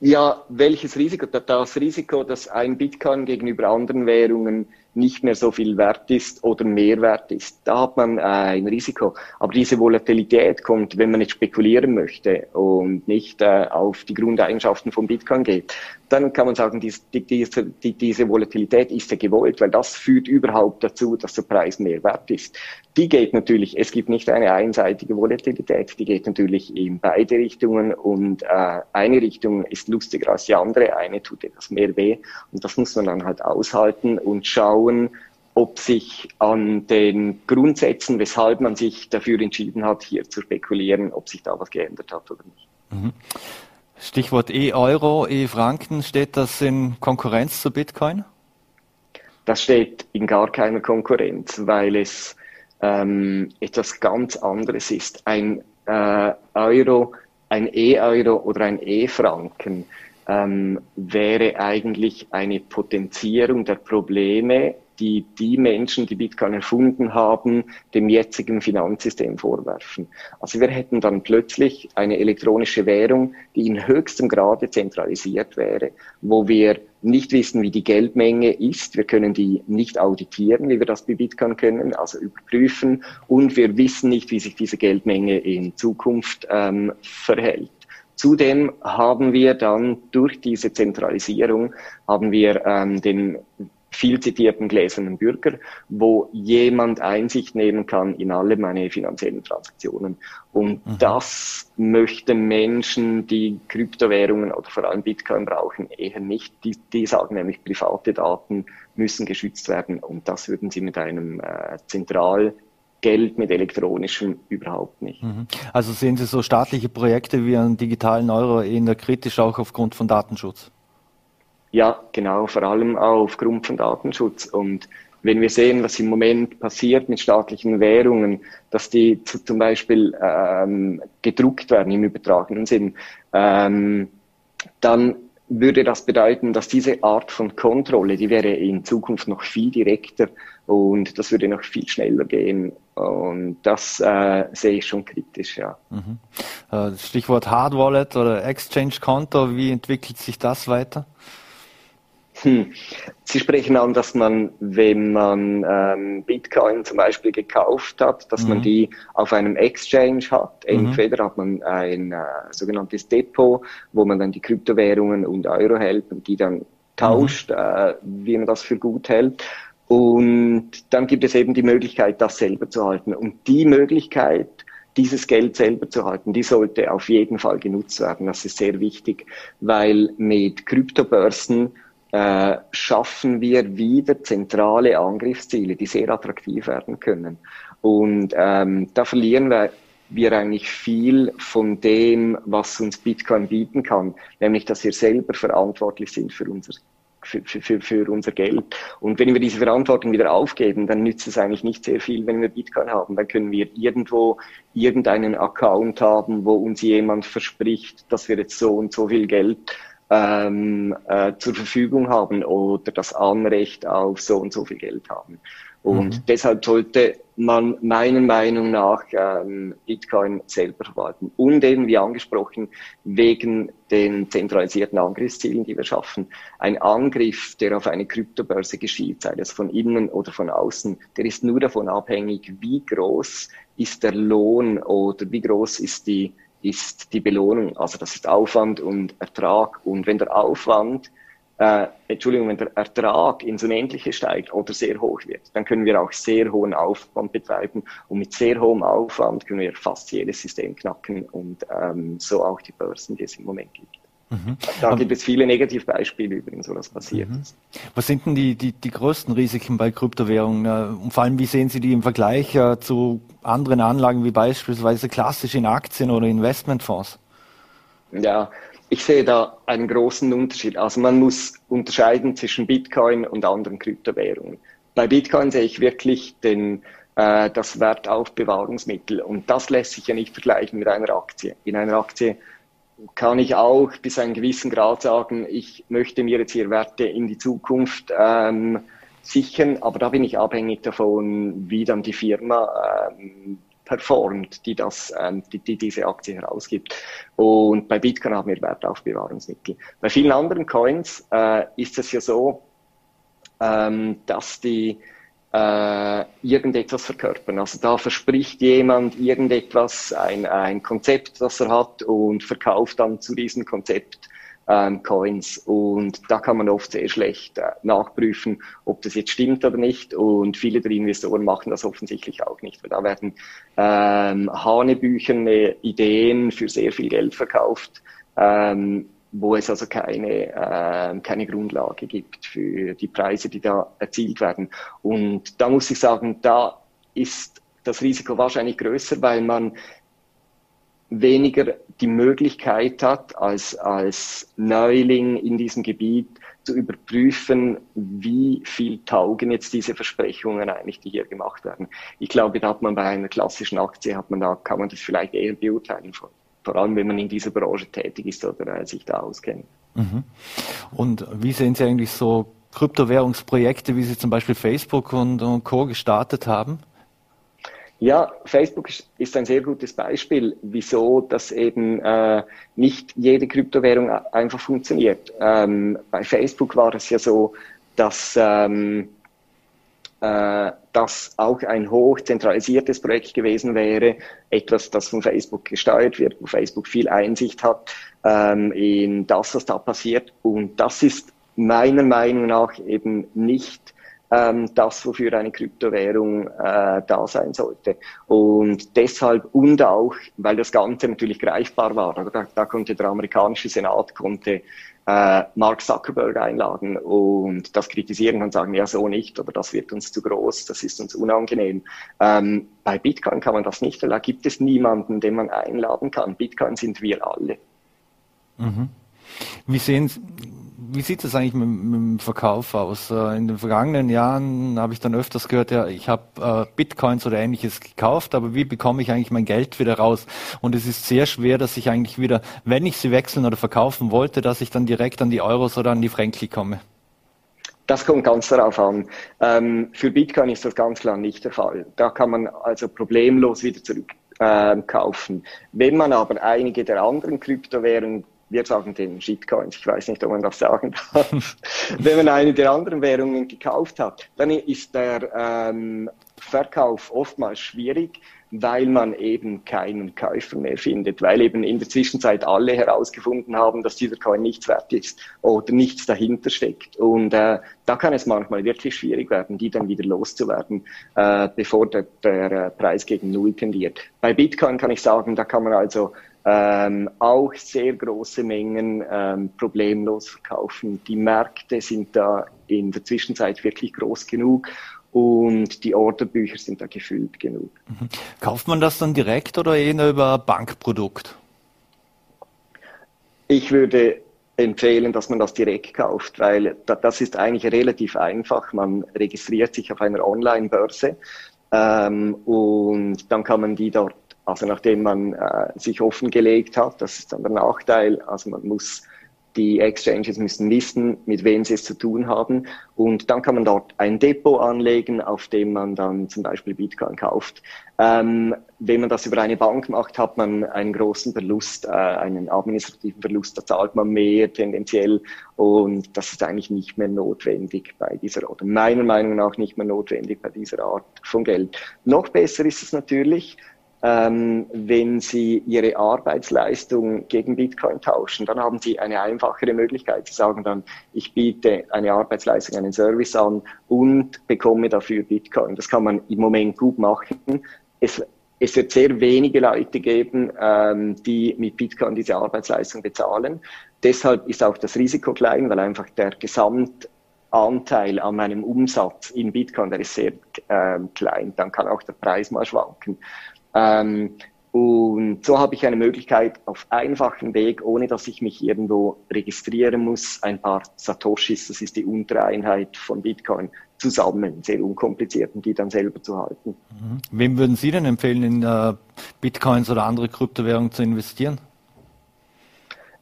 ja, welches Risiko? Das Risiko, dass ein Bitcoin gegenüber anderen Währungen nicht mehr so viel wert ist oder mehr wert ist. Da hat man äh, ein Risiko. Aber diese Volatilität kommt, wenn man nicht spekulieren möchte und nicht äh, auf die Grundeigenschaften von Bitcoin geht, dann kann man sagen, dies, die, diese, die, diese Volatilität ist ja gewollt, weil das führt überhaupt dazu, dass der Preis mehr wert ist. Die geht natürlich, es gibt nicht eine einseitige Volatilität, die geht natürlich in beide Richtungen und äh, eine Richtung ist lustiger als die andere, eine tut etwas mehr weh und das muss man dann halt aushalten und schauen, ob sich an den Grundsätzen, weshalb man sich dafür entschieden hat, hier zu spekulieren, ob sich da was geändert hat oder nicht. Mhm. Stichwort E-Euro, E-Franken, steht das in Konkurrenz zu Bitcoin? Das steht in gar keiner Konkurrenz, weil es ähm, etwas ganz anderes ist. Ein äh, Euro, ein E-Euro oder ein E-Franken ähm, wäre eigentlich eine Potenzierung der Probleme, die die Menschen, die Bitcoin erfunden haben, dem jetzigen Finanzsystem vorwerfen. Also wir hätten dann plötzlich eine elektronische Währung, die in höchstem Grade zentralisiert wäre, wo wir nicht wissen, wie die Geldmenge ist. Wir können die nicht auditieren, wie wir das bei Bitcoin können, also überprüfen. Und wir wissen nicht, wie sich diese Geldmenge in Zukunft ähm, verhält. Zudem haben wir dann durch diese Zentralisierung haben wir ähm, den viel zitierten gläsernen Bürger, wo jemand Einsicht nehmen kann in alle meine finanziellen Transaktionen. Und mhm. das möchten Menschen, die Kryptowährungen oder vor allem Bitcoin brauchen, eher nicht. Die, die sagen nämlich, private Daten müssen geschützt werden und das würden sie mit einem äh, zentral Geld mit elektronischem überhaupt nicht. Mhm. Also sehen Sie so staatliche Projekte wie einen digitalen Euro eher kritisch auch aufgrund von Datenschutz? Ja, genau, vor allem aufgrund von Datenschutz. Und wenn wir sehen, was im Moment passiert mit staatlichen Währungen, dass die zu, zum Beispiel ähm, gedruckt werden im übertragenen Sinn, ähm, dann würde das bedeuten, dass diese Art von Kontrolle, die wäre in Zukunft noch viel direkter und das würde noch viel schneller gehen. Und das äh, sehe ich schon kritisch, ja. Mhm. Äh, Stichwort Hard Wallet oder Exchange Konto, wie entwickelt sich das weiter? Hm. Sie sprechen an, dass man, wenn man ähm, Bitcoin zum Beispiel gekauft hat, dass mhm. man die auf einem Exchange hat. Mhm. Entweder mhm. hat man ein äh, sogenanntes Depot, wo man dann die Kryptowährungen und Euro hält und die dann tauscht, mhm. äh, wie man das für gut hält. Und dann gibt es eben die Möglichkeit, das selber zu halten. Und die Möglichkeit, dieses Geld selber zu halten, die sollte auf jeden Fall genutzt werden. Das ist sehr wichtig, weil mit Kryptobörsen äh, schaffen wir wieder zentrale Angriffsziele, die sehr attraktiv werden können. Und ähm, da verlieren wir, wir eigentlich viel von dem, was uns Bitcoin bieten kann, nämlich dass wir selber verantwortlich sind für unser für, für, für unser Geld. Und wenn wir diese Verantwortung wieder aufgeben, dann nützt es eigentlich nicht sehr viel, wenn wir Bitcoin haben. Dann können wir irgendwo irgendeinen Account haben, wo uns jemand verspricht, dass wir jetzt so und so viel Geld ähm, äh, zur Verfügung haben oder das Anrecht auf so und so viel Geld haben. Und mhm. deshalb sollte man meiner Meinung nach ähm, Bitcoin selber verwalten. Und eben, wie angesprochen, wegen den zentralisierten Angriffszielen, die wir schaffen. Ein Angriff, der auf eine Kryptobörse geschieht, sei das von innen oder von außen, der ist nur davon abhängig, wie groß ist der Lohn oder wie groß ist die ist die Belohnung. Also das ist Aufwand und Ertrag. Und wenn der Aufwand, äh, Entschuldigung, wenn der Ertrag ins Unendliche steigt oder sehr hoch wird, dann können wir auch sehr hohen Aufwand betreiben. Und mit sehr hohem Aufwand können wir fast jedes System knacken und ähm, so auch die Börsen, die es im Moment gibt. Mhm. Da gibt es viele Negativbeispiele übrigens, wo das passiert mhm. ist. Was sind denn die, die, die größten Risiken bei Kryptowährungen? Äh, und vor allem, wie sehen Sie die im Vergleich äh, zu anderen Anlagen wie beispielsweise klassisch in Aktien oder Investmentfonds? Ja, ich sehe da einen großen Unterschied. Also man muss unterscheiden zwischen Bitcoin und anderen Kryptowährungen. Bei Bitcoin sehe ich wirklich den, äh, das Wertaufbewahrungsmittel und das lässt sich ja nicht vergleichen mit einer Aktie. In einer Aktie kann ich auch bis einen gewissen Grad sagen, ich möchte mir jetzt hier Werte in die Zukunft ähm, sichern, aber da bin ich abhängig davon, wie dann die Firma ähm, performt, die, das, ähm, die, die diese Aktie herausgibt. Und bei Bitcoin haben wir Wertaufbewahrungsmittel. Bei vielen anderen Coins äh, ist es ja so, ähm, dass die äh, irgendetwas verkörpern. Also da verspricht jemand irgendetwas, ein, ein Konzept, das er hat und verkauft dann zu diesem Konzept ähm, Coins. Und da kann man oft sehr schlecht äh, nachprüfen, ob das jetzt stimmt oder nicht. Und viele der Investoren machen das offensichtlich auch nicht, weil da werden ähm, hanebüchene Ideen für sehr viel Geld verkauft. Ähm, wo es also keine, äh, keine Grundlage gibt für die Preise, die da erzielt werden. Und da muss ich sagen, da ist das Risiko wahrscheinlich größer, weil man weniger die Möglichkeit hat, als, als Neuling in diesem Gebiet zu überprüfen, wie viel taugen jetzt diese Versprechungen eigentlich, die hier gemacht werden. Ich glaube, da hat man bei einer klassischen Aktie, hat man da, kann man das vielleicht eher beurteilen vor allem wenn man in dieser Branche tätig ist oder sich da auskennt. Mhm. Und wie sehen Sie eigentlich so Kryptowährungsprojekte, wie Sie zum Beispiel Facebook und, und Co. gestartet haben? Ja, Facebook ist ein sehr gutes Beispiel, wieso das eben äh, nicht jede Kryptowährung einfach funktioniert. Ähm, bei Facebook war es ja so, dass ähm, äh, das auch ein hochzentralisiertes Projekt gewesen wäre, etwas, das von Facebook gesteuert wird, wo Facebook viel Einsicht hat ähm, in das, was da passiert. Und das ist meiner Meinung nach eben nicht ähm, das, wofür eine Kryptowährung äh, da sein sollte. Und deshalb und auch, weil das Ganze natürlich greifbar war, da, da konnte der amerikanische Senat konnte äh, Mark Zuckerberg einladen und das kritisieren und sagen, ja so nicht oder das wird uns zu groß, das ist uns unangenehm. Ähm, bei Bitcoin kann man das nicht, da gibt es niemanden, den man einladen kann. Bitcoin sind wir alle. Mhm. Wie sehen wie sieht es eigentlich mit, mit, dem Verkauf aus? Äh, in den vergangenen Jahren habe ich dann öfters gehört, ja, ich habe äh, Bitcoins oder ähnliches gekauft, aber wie bekomme ich eigentlich mein Geld wieder raus? Und es ist sehr schwer, dass ich eigentlich wieder, wenn ich sie wechseln oder verkaufen wollte, dass ich dann direkt an die Euros oder an die Franken komme. Das kommt ganz darauf an. Ähm, für Bitcoin ist das ganz klar nicht der Fall. Da kann man also problemlos wieder zurückkaufen. Ähm, Wenn man aber einige der anderen Kryptowährungen wir sagen den Shitcoins, ich weiß nicht, ob man das sagen darf, wenn man eine der anderen Währungen gekauft hat, dann ist der ähm, Verkauf oftmals schwierig, weil man eben keinen Käufer mehr findet, weil eben in der Zwischenzeit alle herausgefunden haben, dass dieser Coin nichts wert ist oder nichts dahinter steckt. Und äh, da kann es manchmal wirklich schwierig werden, die dann wieder loszuwerden, äh, bevor der, der äh, Preis gegen Null tendiert. Bei Bitcoin kann ich sagen, da kann man also ähm, auch sehr große Mengen ähm, problemlos verkaufen. Die Märkte sind da in der Zwischenzeit wirklich groß genug und die Orderbücher sind da gefüllt genug. Mhm. Kauft man das dann direkt oder eher über Bankprodukt? Ich würde empfehlen, dass man das direkt kauft, weil das ist eigentlich relativ einfach. Man registriert sich auf einer Online-Börse ähm, und dann kann man die dort also nachdem man äh, sich offengelegt hat, das ist dann der Nachteil. Also man muss die Exchanges müssen wissen, mit wem sie es zu tun haben. Und dann kann man dort ein Depot anlegen, auf dem man dann zum Beispiel Bitcoin kauft. Ähm, wenn man das über eine Bank macht, hat man einen großen Verlust, äh, einen administrativen Verlust. Da zahlt man mehr tendenziell. Und das ist eigentlich nicht mehr notwendig bei dieser, oder meiner Meinung nach nicht mehr notwendig bei dieser Art von Geld. Noch besser ist es natürlich, ähm, wenn Sie Ihre Arbeitsleistung gegen Bitcoin tauschen, dann haben Sie eine einfachere Möglichkeit. Sie sagen dann, ich biete eine Arbeitsleistung, einen Service an und bekomme dafür Bitcoin. Das kann man im Moment gut machen. Es, es wird sehr wenige Leute geben, ähm, die mit Bitcoin diese Arbeitsleistung bezahlen. Deshalb ist auch das Risiko klein, weil einfach der Gesamtanteil an meinem Umsatz in Bitcoin, der ist sehr ähm, klein. Dann kann auch der Preis mal schwanken. Ähm, und so habe ich eine Möglichkeit auf einfachen Weg, ohne dass ich mich irgendwo registrieren muss, ein paar Satoshis, das ist die Untereinheit von Bitcoin, zusammen, sehr unkompliziert, und die dann selber zu halten. Mhm. Wem würden Sie denn empfehlen, in äh, Bitcoins oder andere Kryptowährungen zu investieren?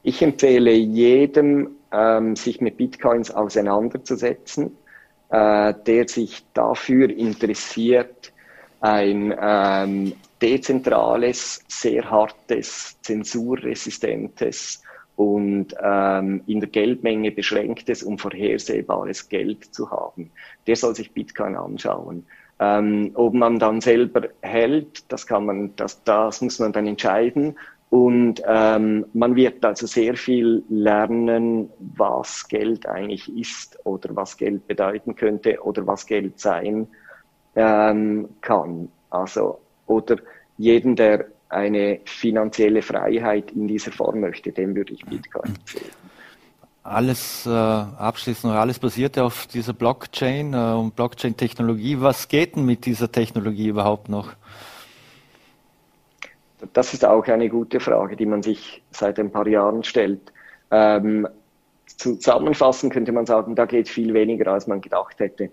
Ich empfehle jedem, ähm, sich mit Bitcoins auseinanderzusetzen, äh, der sich dafür interessiert, ein ähm, dezentrales, sehr hartes, zensurresistentes und ähm, in der Geldmenge beschränktes und vorhersehbares Geld zu haben. Der soll sich Bitcoin anschauen. Ähm, ob man dann selber hält, das kann man, das, das muss man dann entscheiden. Und ähm, man wird also sehr viel lernen, was Geld eigentlich ist oder was Geld bedeuten könnte oder was Geld sein ähm, kann. Also, oder jeden, der eine finanzielle Freiheit in dieser Form möchte, dem würde ich Bitcoin empfehlen. Alles äh, abschließend noch, alles basiert ja auf dieser Blockchain äh, und Blockchain-Technologie. Was geht denn mit dieser Technologie überhaupt noch? Das ist auch eine gute Frage, die man sich seit ein paar Jahren stellt. Ähm, zusammenfassend könnte man sagen, da geht viel weniger, als man gedacht hätte.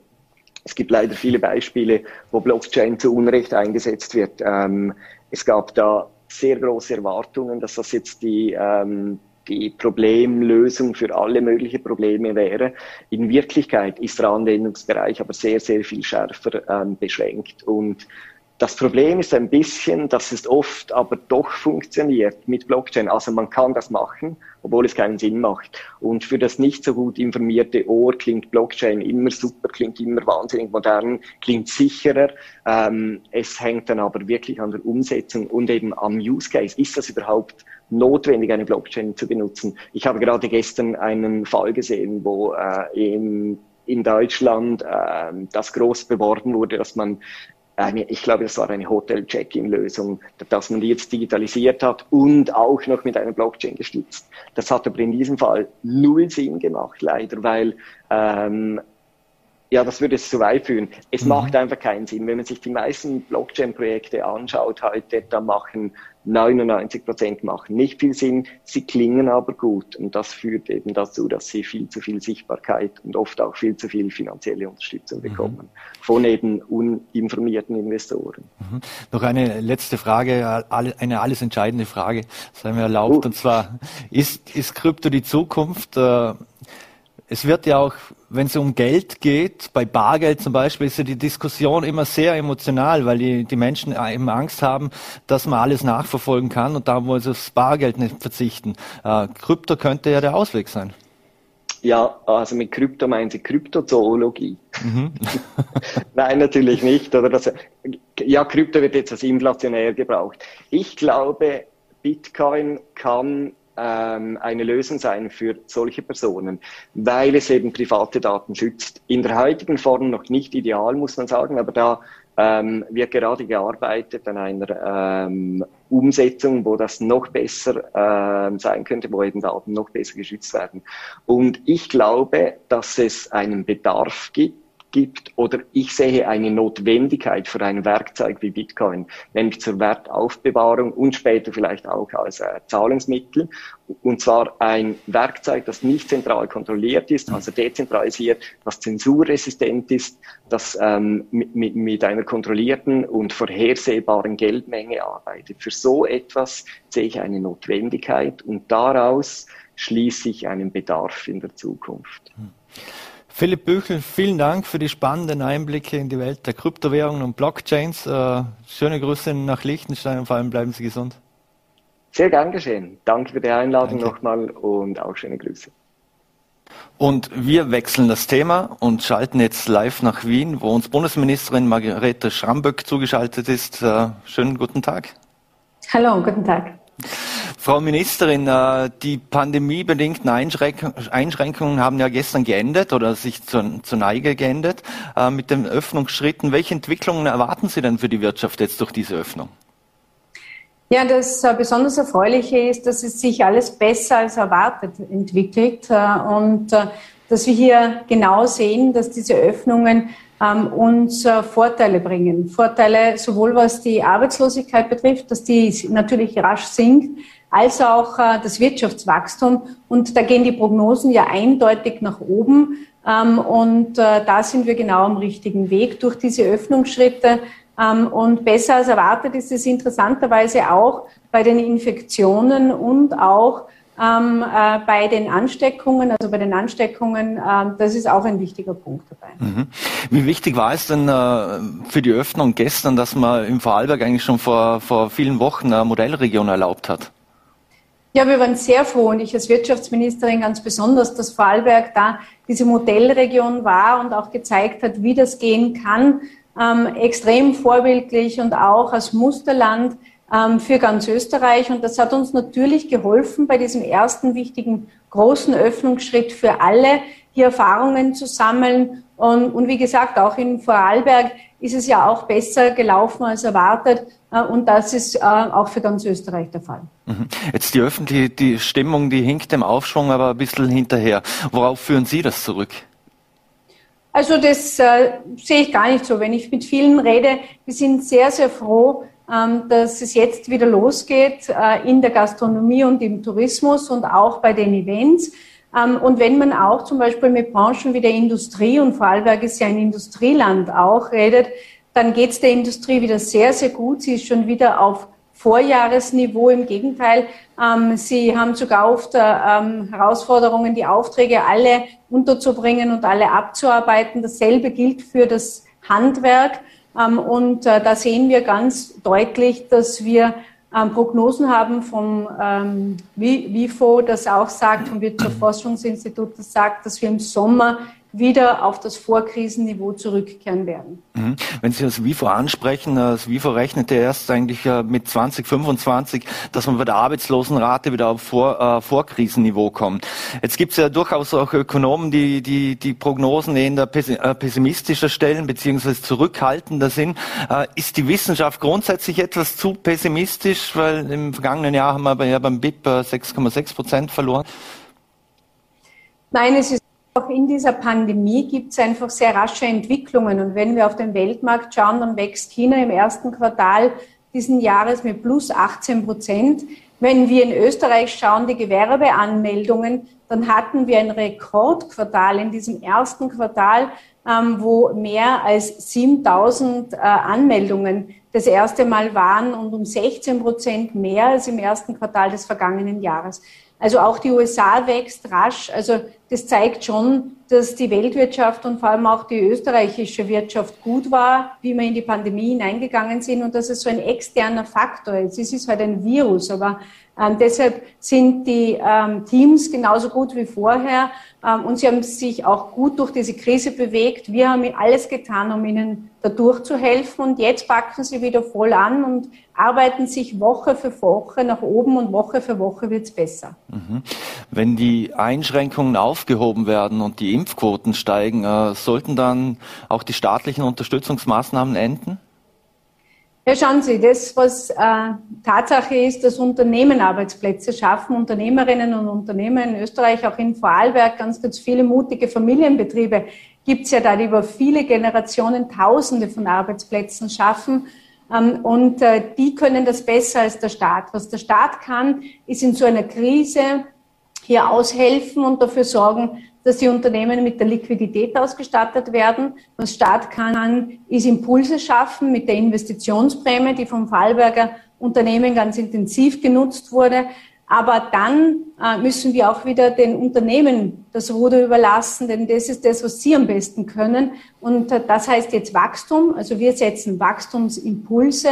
Es gibt leider viele Beispiele, wo Blockchain zu Unrecht eingesetzt wird. Ähm, es gab da sehr große Erwartungen, dass das jetzt die, ähm, die Problemlösung für alle möglichen Probleme wäre. In Wirklichkeit ist der Anwendungsbereich aber sehr, sehr viel schärfer ähm, beschränkt. Und das Problem ist ein bisschen, dass es oft aber doch funktioniert mit Blockchain. Also man kann das machen, obwohl es keinen Sinn macht. Und für das nicht so gut informierte Ohr klingt Blockchain immer super, klingt immer wahnsinnig modern, klingt sicherer. Ähm, es hängt dann aber wirklich an der Umsetzung und eben am Use Case. Ist das überhaupt notwendig, eine Blockchain zu benutzen. Ich habe gerade gestern einen Fall gesehen, wo äh, in, in Deutschland äh, das groß beworben wurde, dass man eine, ich glaube, das war eine Hotel-Check-In-Lösung, dass man die jetzt digitalisiert hat und auch noch mit einer Blockchain gestützt. Das hat aber in diesem Fall null Sinn gemacht, leider, weil ähm, ja, das würde es zu weit führen. Es mhm. macht einfach keinen Sinn. Wenn man sich die meisten Blockchain-Projekte anschaut heute, da machen 99 Prozent machen nicht viel Sinn. Sie klingen aber gut und das führt eben dazu, dass sie viel zu viel Sichtbarkeit und oft auch viel zu viel finanzielle Unterstützung mhm. bekommen mhm. von eben uninformierten Investoren. Mhm. Noch eine letzte Frage, eine alles entscheidende Frage, sei mir erlaubt, uh. und zwar ist, ist Krypto die Zukunft? Äh, es wird ja auch, wenn es um Geld geht, bei Bargeld zum Beispiel, ist ja die Diskussion immer sehr emotional, weil die, die Menschen eben Angst haben, dass man alles nachverfolgen kann und da wollen sie aufs Bargeld nicht verzichten. Äh, Krypto könnte ja der Ausweg sein. Ja, also mit Krypto meinen Sie Kryptozoologie? Mhm. Nein, natürlich nicht. Oder das, ja, Krypto wird jetzt als inflationär gebraucht. Ich glaube, Bitcoin kann ähm, eine Lösung sein für solche Personen, weil es eben private Daten schützt. In der heutigen Form noch nicht ideal, muss man sagen, aber da ähm, wird gerade gearbeitet an einer ähm, Umsetzung, wo das noch besser ähm, sein könnte, wo eben Daten noch besser geschützt werden. Und ich glaube, dass es einen Bedarf gibt, gibt oder ich sehe eine Notwendigkeit für ein Werkzeug wie Bitcoin, nämlich zur Wertaufbewahrung und später vielleicht auch als äh, Zahlungsmittel. Und zwar ein Werkzeug, das nicht zentral kontrolliert ist, also dezentralisiert, das zensurresistent ist, das ähm, mit, mit, mit einer kontrollierten und vorhersehbaren Geldmenge arbeitet. Für so etwas sehe ich eine Notwendigkeit und daraus schließe ich einen Bedarf in der Zukunft. Hm. Philipp Büchel, vielen Dank für die spannenden Einblicke in die Welt der Kryptowährungen und Blockchains. Äh, schöne Grüße nach Liechtenstein und vor allem bleiben Sie gesund. Sehr gern geschehen. Danke für die Einladung Danke. nochmal und auch schöne Grüße. Und wir wechseln das Thema und schalten jetzt live nach Wien, wo uns Bundesministerin Margarete Schramböck zugeschaltet ist. Äh, schönen guten Tag. Hallo, guten Tag. Frau Ministerin, äh, die pandemiebedingten Einschränkungen haben ja gestern geendet oder sich zur, Neige geendet äh, mit den Öffnungsschritten. Welche Entwicklungen erwarten Sie denn für die Wirtschaft jetzt durch diese Öffnung? Ja, das äh, besonders Erfreuliche ist, dass es sich alles besser als erwartet entwickelt und dass wir hier genau sehen, dass diese Öffnungen uns äh, Vorteile bringen. Vorteile sowohl was die Arbeitslosigkeit betrifft, dass die natürlich rasch sinkt, als auch äh, das Wirtschaftswachstum. Und da gehen die Prognosen ja eindeutig nach oben. Ähm, und äh, da sind wir genau am richtigen Weg durch diese Öffnungsschritte. Ähm, und besser als erwartet ist es interessanterweise auch bei den Infektionen und auch ähm, äh, bei den Ansteckungen, also bei den Ansteckungen, äh, das ist auch ein wichtiger Punkt dabei. Mhm. Wie wichtig war es denn äh, für die Öffnung gestern, dass man im Vorarlberg eigentlich schon vor, vor vielen Wochen eine Modellregion erlaubt hat? Ja, wir waren sehr froh und ich als Wirtschaftsministerin ganz besonders, dass Vorarlberg da diese Modellregion war und auch gezeigt hat, wie das gehen kann. Ähm, extrem vorbildlich und auch als Musterland für ganz Österreich. Und das hat uns natürlich geholfen, bei diesem ersten wichtigen großen Öffnungsschritt für alle hier Erfahrungen zu sammeln. Und, und wie gesagt, auch in Vorarlberg ist es ja auch besser gelaufen als erwartet. Äh, und das ist äh, auch für ganz Österreich der Fall. Mhm. Jetzt die öffentliche die Stimmung, die hinkt dem Aufschwung aber ein bisschen hinterher. Worauf führen Sie das zurück? Also das äh, sehe ich gar nicht so. Wenn ich mit vielen rede, wir sind sehr, sehr froh, ähm, dass es jetzt wieder losgeht äh, in der Gastronomie und im Tourismus und auch bei den Events. Ähm, und wenn man auch zum Beispiel mit Branchen wie der Industrie, und Vorarlberg ist ja ein Industrieland auch, redet, dann geht es der Industrie wieder sehr, sehr gut. Sie ist schon wieder auf Vorjahresniveau. Im Gegenteil, ähm, sie haben sogar oft äh, Herausforderungen, die Aufträge alle unterzubringen und alle abzuarbeiten. Dasselbe gilt für das Handwerk. Ähm, und äh, da sehen wir ganz deutlich, dass wir ähm, Prognosen haben vom ähm, WIFO, das auch sagt, vom Wirtschaftsforschungsinstitut, das sagt, dass wir im Sommer wieder auf das Vorkrisenniveau zurückkehren werden. Mhm. Wenn Sie das WIFO ansprechen, das WIFO rechnete erst eigentlich mit 2025, dass man bei der Arbeitslosenrate wieder auf Vor, äh, Vorkrisenniveau kommt. Jetzt gibt es ja durchaus auch Ökonomen, die die, die Prognosen eher äh, pessimistischer stellen, beziehungsweise zurückhaltender sind. Äh, ist die Wissenschaft grundsätzlich etwas zu pessimistisch, weil im vergangenen Jahr haben wir ja beim BIP 6,6 äh, Prozent verloren? Nein, es ist auch in dieser Pandemie gibt es einfach sehr rasche Entwicklungen. Und wenn wir auf den Weltmarkt schauen, dann wächst China im ersten Quartal diesen Jahres mit plus 18 Prozent. Wenn wir in Österreich schauen, die Gewerbeanmeldungen, dann hatten wir ein Rekordquartal in diesem ersten Quartal, ähm, wo mehr als 7000 äh, Anmeldungen das erste Mal waren und um 16 Prozent mehr als im ersten Quartal des vergangenen Jahres. Also auch die USA wächst rasch. Also das zeigt schon, dass die Weltwirtschaft und vor allem auch die österreichische Wirtschaft gut war, wie wir in die Pandemie hineingegangen sind und dass es so ein externer Faktor ist. Es ist halt ein Virus, aber ähm, deshalb sind die ähm, Teams genauso gut wie vorher ähm, und sie haben sich auch gut durch diese Krise bewegt. Wir haben alles getan, um ihnen dadurch zu helfen und jetzt packen sie wieder voll an und arbeiten sich Woche für Woche nach oben und Woche für Woche wird es besser. Mhm. Wenn die Einschränkungen aufgehoben werden und die Impfquoten steigen, äh, sollten dann auch die staatlichen Unterstützungsmaßnahmen enden? Ja, schauen Sie, das, was äh, Tatsache ist, dass Unternehmen Arbeitsplätze schaffen, Unternehmerinnen und Unternehmer in Österreich, auch in Vorarlberg, ganz, ganz viele mutige Familienbetriebe gibt es ja da, die über viele Generationen Tausende von Arbeitsplätzen schaffen. Ähm, und äh, die können das besser als der Staat. Was der Staat kann, ist in so einer Krise hier aushelfen und dafür sorgen, dass die Unternehmen mit der Liquidität ausgestattet werden. Was Staat kann, ist Impulse schaffen mit der Investitionsprämie, die vom Fallberger Unternehmen ganz intensiv genutzt wurde. Aber dann äh, müssen wir auch wieder den Unternehmen das Ruder überlassen, denn das ist das, was sie am besten können. Und äh, das heißt jetzt Wachstum. Also wir setzen Wachstumsimpulse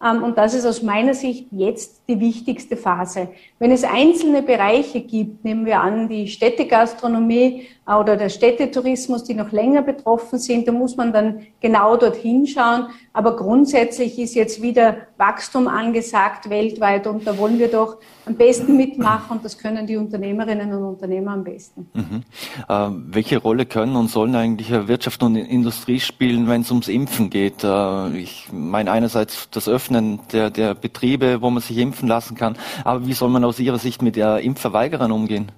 und das ist aus meiner Sicht jetzt die wichtigste Phase. Wenn es einzelne Bereiche gibt, nehmen wir an die Städtegastronomie oder der Städtetourismus, die noch länger betroffen sind, da muss man dann genau dorthin schauen. Aber grundsätzlich ist jetzt wieder Wachstum angesagt weltweit und da wollen wir doch am besten mitmachen und das können die Unternehmerinnen und Unternehmer am besten. Mhm. Äh, welche Rolle können und sollen eigentlich Wirtschaft und Industrie spielen, wenn es ums Impfen geht? Äh, ich meine einerseits das Öffnen der, der Betriebe, wo man sich impfen lassen kann, aber wie soll man aus Ihrer Sicht mit der Impfverweigerern umgehen?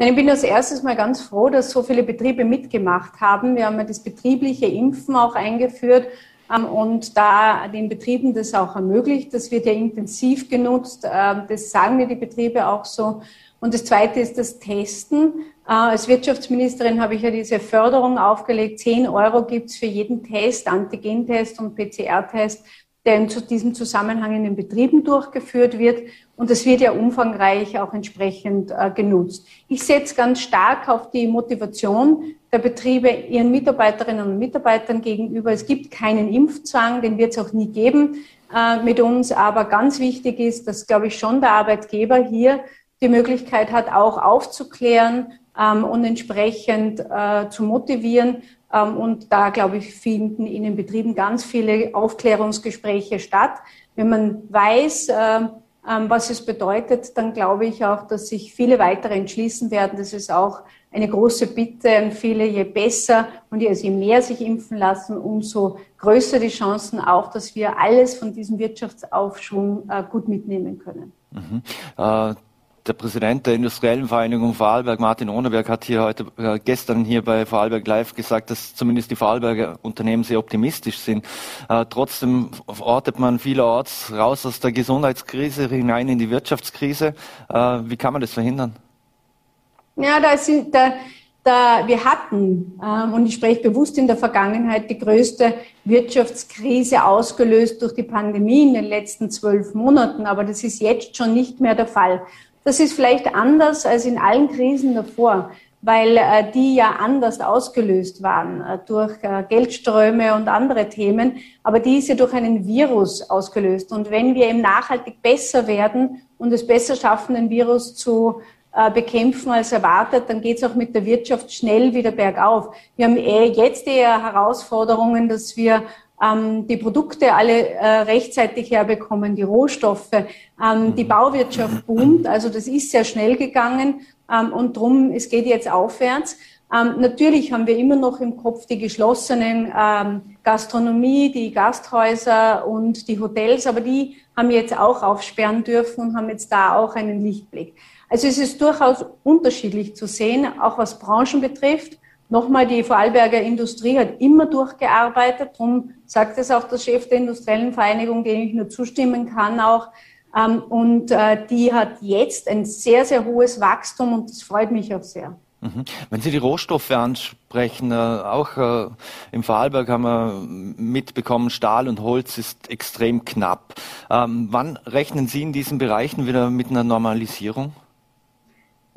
Ich bin als erstes mal ganz froh, dass so viele Betriebe mitgemacht haben. Wir haben ja das betriebliche Impfen auch eingeführt ähm, und da den Betrieben das auch ermöglicht. Das wird ja intensiv genutzt. Ähm, das sagen mir die Betriebe auch so. Und das Zweite ist das Testen. Äh, als Wirtschaftsministerin habe ich ja diese Förderung aufgelegt. Zehn Euro gibt es für jeden Test, Antigentest und PCR-Test der in diesem Zusammenhang in den Betrieben durchgeführt wird. Und das wird ja umfangreich auch entsprechend äh, genutzt. Ich setze ganz stark auf die Motivation der Betriebe ihren Mitarbeiterinnen und Mitarbeitern gegenüber. Es gibt keinen Impfzwang, den wird es auch nie geben äh, mit uns. Aber ganz wichtig ist, dass, glaube ich, schon der Arbeitgeber hier die Möglichkeit hat, auch aufzuklären ähm, und entsprechend äh, zu motivieren. Ähm, und da, glaube ich, finden in den Betrieben ganz viele Aufklärungsgespräche statt. Wenn man weiß, ähm, was es bedeutet, dann glaube ich auch, dass sich viele weitere entschließen werden. Das ist auch eine große Bitte an viele, je besser und je mehr sich impfen lassen, umso größer die Chancen auch, dass wir alles von diesem Wirtschaftsaufschwung äh, gut mitnehmen können. Mhm. Äh, der Präsident der Industriellen Vereinigung Vorarlberg, Martin Ohneberg, hat hier heute, äh, gestern hier bei Vorarlberg Live gesagt, dass zumindest die Vorarlberger Unternehmen sehr optimistisch sind. Äh, trotzdem ortet man vielerorts raus aus der Gesundheitskrise hinein in die Wirtschaftskrise. Äh, wie kann man das verhindern? Ja, da sind, da, da, wir hatten, ähm, und ich spreche bewusst in der Vergangenheit, die größte Wirtschaftskrise ausgelöst durch die Pandemie in den letzten zwölf Monaten. Aber das ist jetzt schon nicht mehr der Fall. Das ist vielleicht anders als in allen Krisen davor, weil äh, die ja anders ausgelöst waren äh, durch äh, Geldströme und andere Themen. Aber die ist ja durch einen Virus ausgelöst. Und wenn wir eben nachhaltig besser werden und es besser schaffen, den Virus zu äh, bekämpfen als erwartet, dann geht es auch mit der Wirtschaft schnell wieder bergauf. Wir haben eh jetzt eher Herausforderungen, dass wir ähm, die Produkte alle äh, rechtzeitig herbekommen, die Rohstoffe, ähm, die Bauwirtschaft boomt. Also das ist sehr schnell gegangen ähm, und drum es geht jetzt aufwärts. Ähm, natürlich haben wir immer noch im Kopf die geschlossenen ähm, Gastronomie, die Gasthäuser und die Hotels, aber die haben jetzt auch aufsperren dürfen und haben jetzt da auch einen Lichtblick. Also es ist durchaus unterschiedlich zu sehen, auch was Branchen betrifft. Nochmal, die Vorarlberger Industrie hat immer durchgearbeitet. Darum sagt es auch der Chef der Industriellen Vereinigung, dem ich nur zustimmen kann auch. Ähm, und äh, die hat jetzt ein sehr, sehr hohes Wachstum und das freut mich auch sehr. Mhm. Wenn Sie die Rohstoffe ansprechen, äh, auch äh, im Vorarlberg haben wir mitbekommen, Stahl und Holz ist extrem knapp. Ähm, wann rechnen Sie in diesen Bereichen wieder mit einer Normalisierung?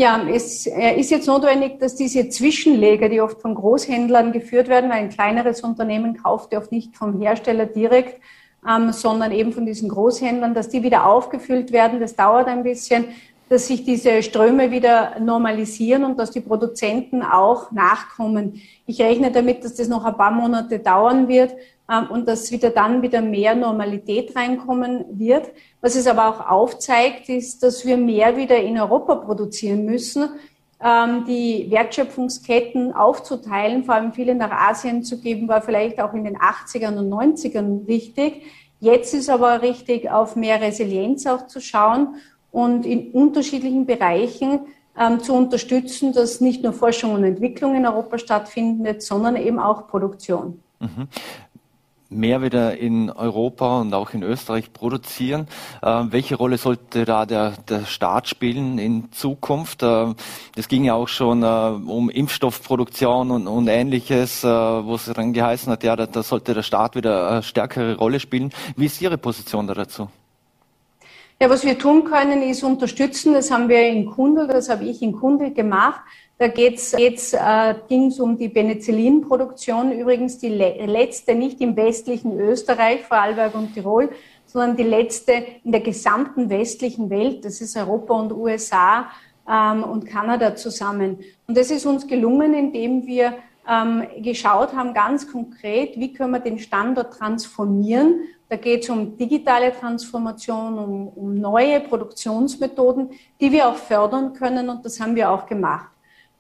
Ja, es ist jetzt notwendig, dass diese Zwischenleger, die oft von Großhändlern geführt werden, weil ein kleineres Unternehmen kauft ja oft nicht vom Hersteller direkt, ähm, sondern eben von diesen Großhändlern, dass die wieder aufgefüllt werden. Das dauert ein bisschen dass sich diese Ströme wieder normalisieren und dass die Produzenten auch nachkommen. Ich rechne damit, dass das noch ein paar Monate dauern wird ähm, und dass wieder dann wieder mehr Normalität reinkommen wird. Was es aber auch aufzeigt, ist, dass wir mehr wieder in Europa produzieren müssen, ähm, die Wertschöpfungsketten aufzuteilen, vor allem viele nach Asien zu geben, war vielleicht auch in den 80ern und 90ern wichtig. Jetzt ist aber richtig, auf mehr Resilienz auch zu schauen und in unterschiedlichen Bereichen ähm, zu unterstützen, dass nicht nur Forschung und Entwicklung in Europa stattfindet, sondern eben auch Produktion. Mhm mehr wieder in Europa und auch in Österreich produzieren. Äh, welche Rolle sollte da der, der Staat spielen in Zukunft? Äh, es ging ja auch schon äh, um Impfstoffproduktion und, und ähnliches, äh, wo es dann geheißen hat, ja, da, da sollte der Staat wieder eine stärkere Rolle spielen. Wie ist Ihre Position da dazu? Ja, was wir tun können, ist unterstützen. Das haben wir in Kundel, das habe ich in Kundel gemacht. Da geht's, geht's, äh, ging es um die Penicillinproduktion, übrigens die le letzte nicht im westlichen Österreich, Vorarlberg und Tirol, sondern die letzte in der gesamten westlichen Welt. Das ist Europa und USA ähm, und Kanada zusammen. Und das ist uns gelungen, indem wir ähm, geschaut haben, ganz konkret, wie können wir den Standort transformieren da geht es um digitale Transformation, um, um neue Produktionsmethoden, die wir auch fördern können und das haben wir auch gemacht.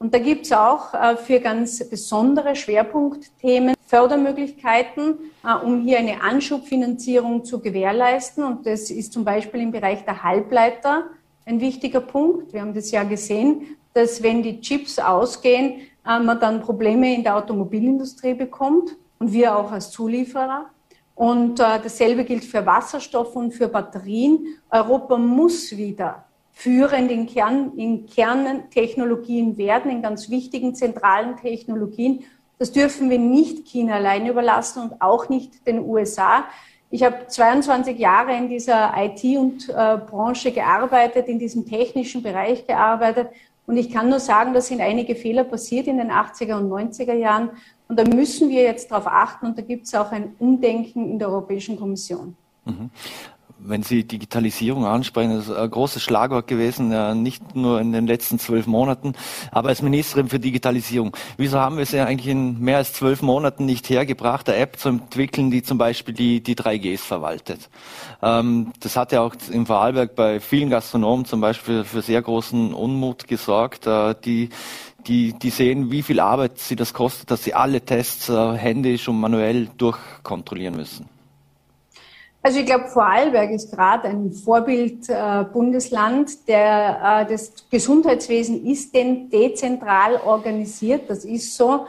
Und da gibt es auch äh, für ganz besondere Schwerpunktthemen Fördermöglichkeiten, äh, um hier eine Anschubfinanzierung zu gewährleisten. Und das ist zum Beispiel im Bereich der Halbleiter ein wichtiger Punkt. Wir haben das ja gesehen, dass wenn die Chips ausgehen, äh, man dann Probleme in der Automobilindustrie bekommt und wir auch als Zulieferer. Und dasselbe gilt für Wasserstoff und für Batterien. Europa muss wieder führend in, Kern, in Kerntechnologien werden, in ganz wichtigen zentralen Technologien. Das dürfen wir nicht China allein überlassen und auch nicht den USA. Ich habe 22 Jahre in dieser IT-Branche äh, gearbeitet, in diesem technischen Bereich gearbeitet. Und ich kann nur sagen, da sind einige Fehler passiert in den 80er und 90er Jahren. Und da müssen wir jetzt darauf achten und da gibt es auch ein Umdenken in der Europäischen Kommission. Mhm. Wenn Sie Digitalisierung ansprechen, das ist ein großes Schlagwort gewesen, nicht nur in den letzten zwölf Monaten, aber als Ministerin für Digitalisierung. Wieso haben wir es ja eigentlich in mehr als zwölf Monaten nicht hergebracht, eine App zu entwickeln, die zum Beispiel die, die 3Gs verwaltet? Ähm, das hat ja auch im Vorarlberg bei vielen Gastronomen zum Beispiel für sehr großen Unmut gesorgt, äh, die die, die sehen, wie viel Arbeit sie das kostet, dass sie alle Tests äh, händisch und manuell durchkontrollieren müssen. Also ich glaube, Vorarlberg ist gerade ein Vorbild-Bundesland. Äh, äh, das Gesundheitswesen ist denn dezentral organisiert, das ist so.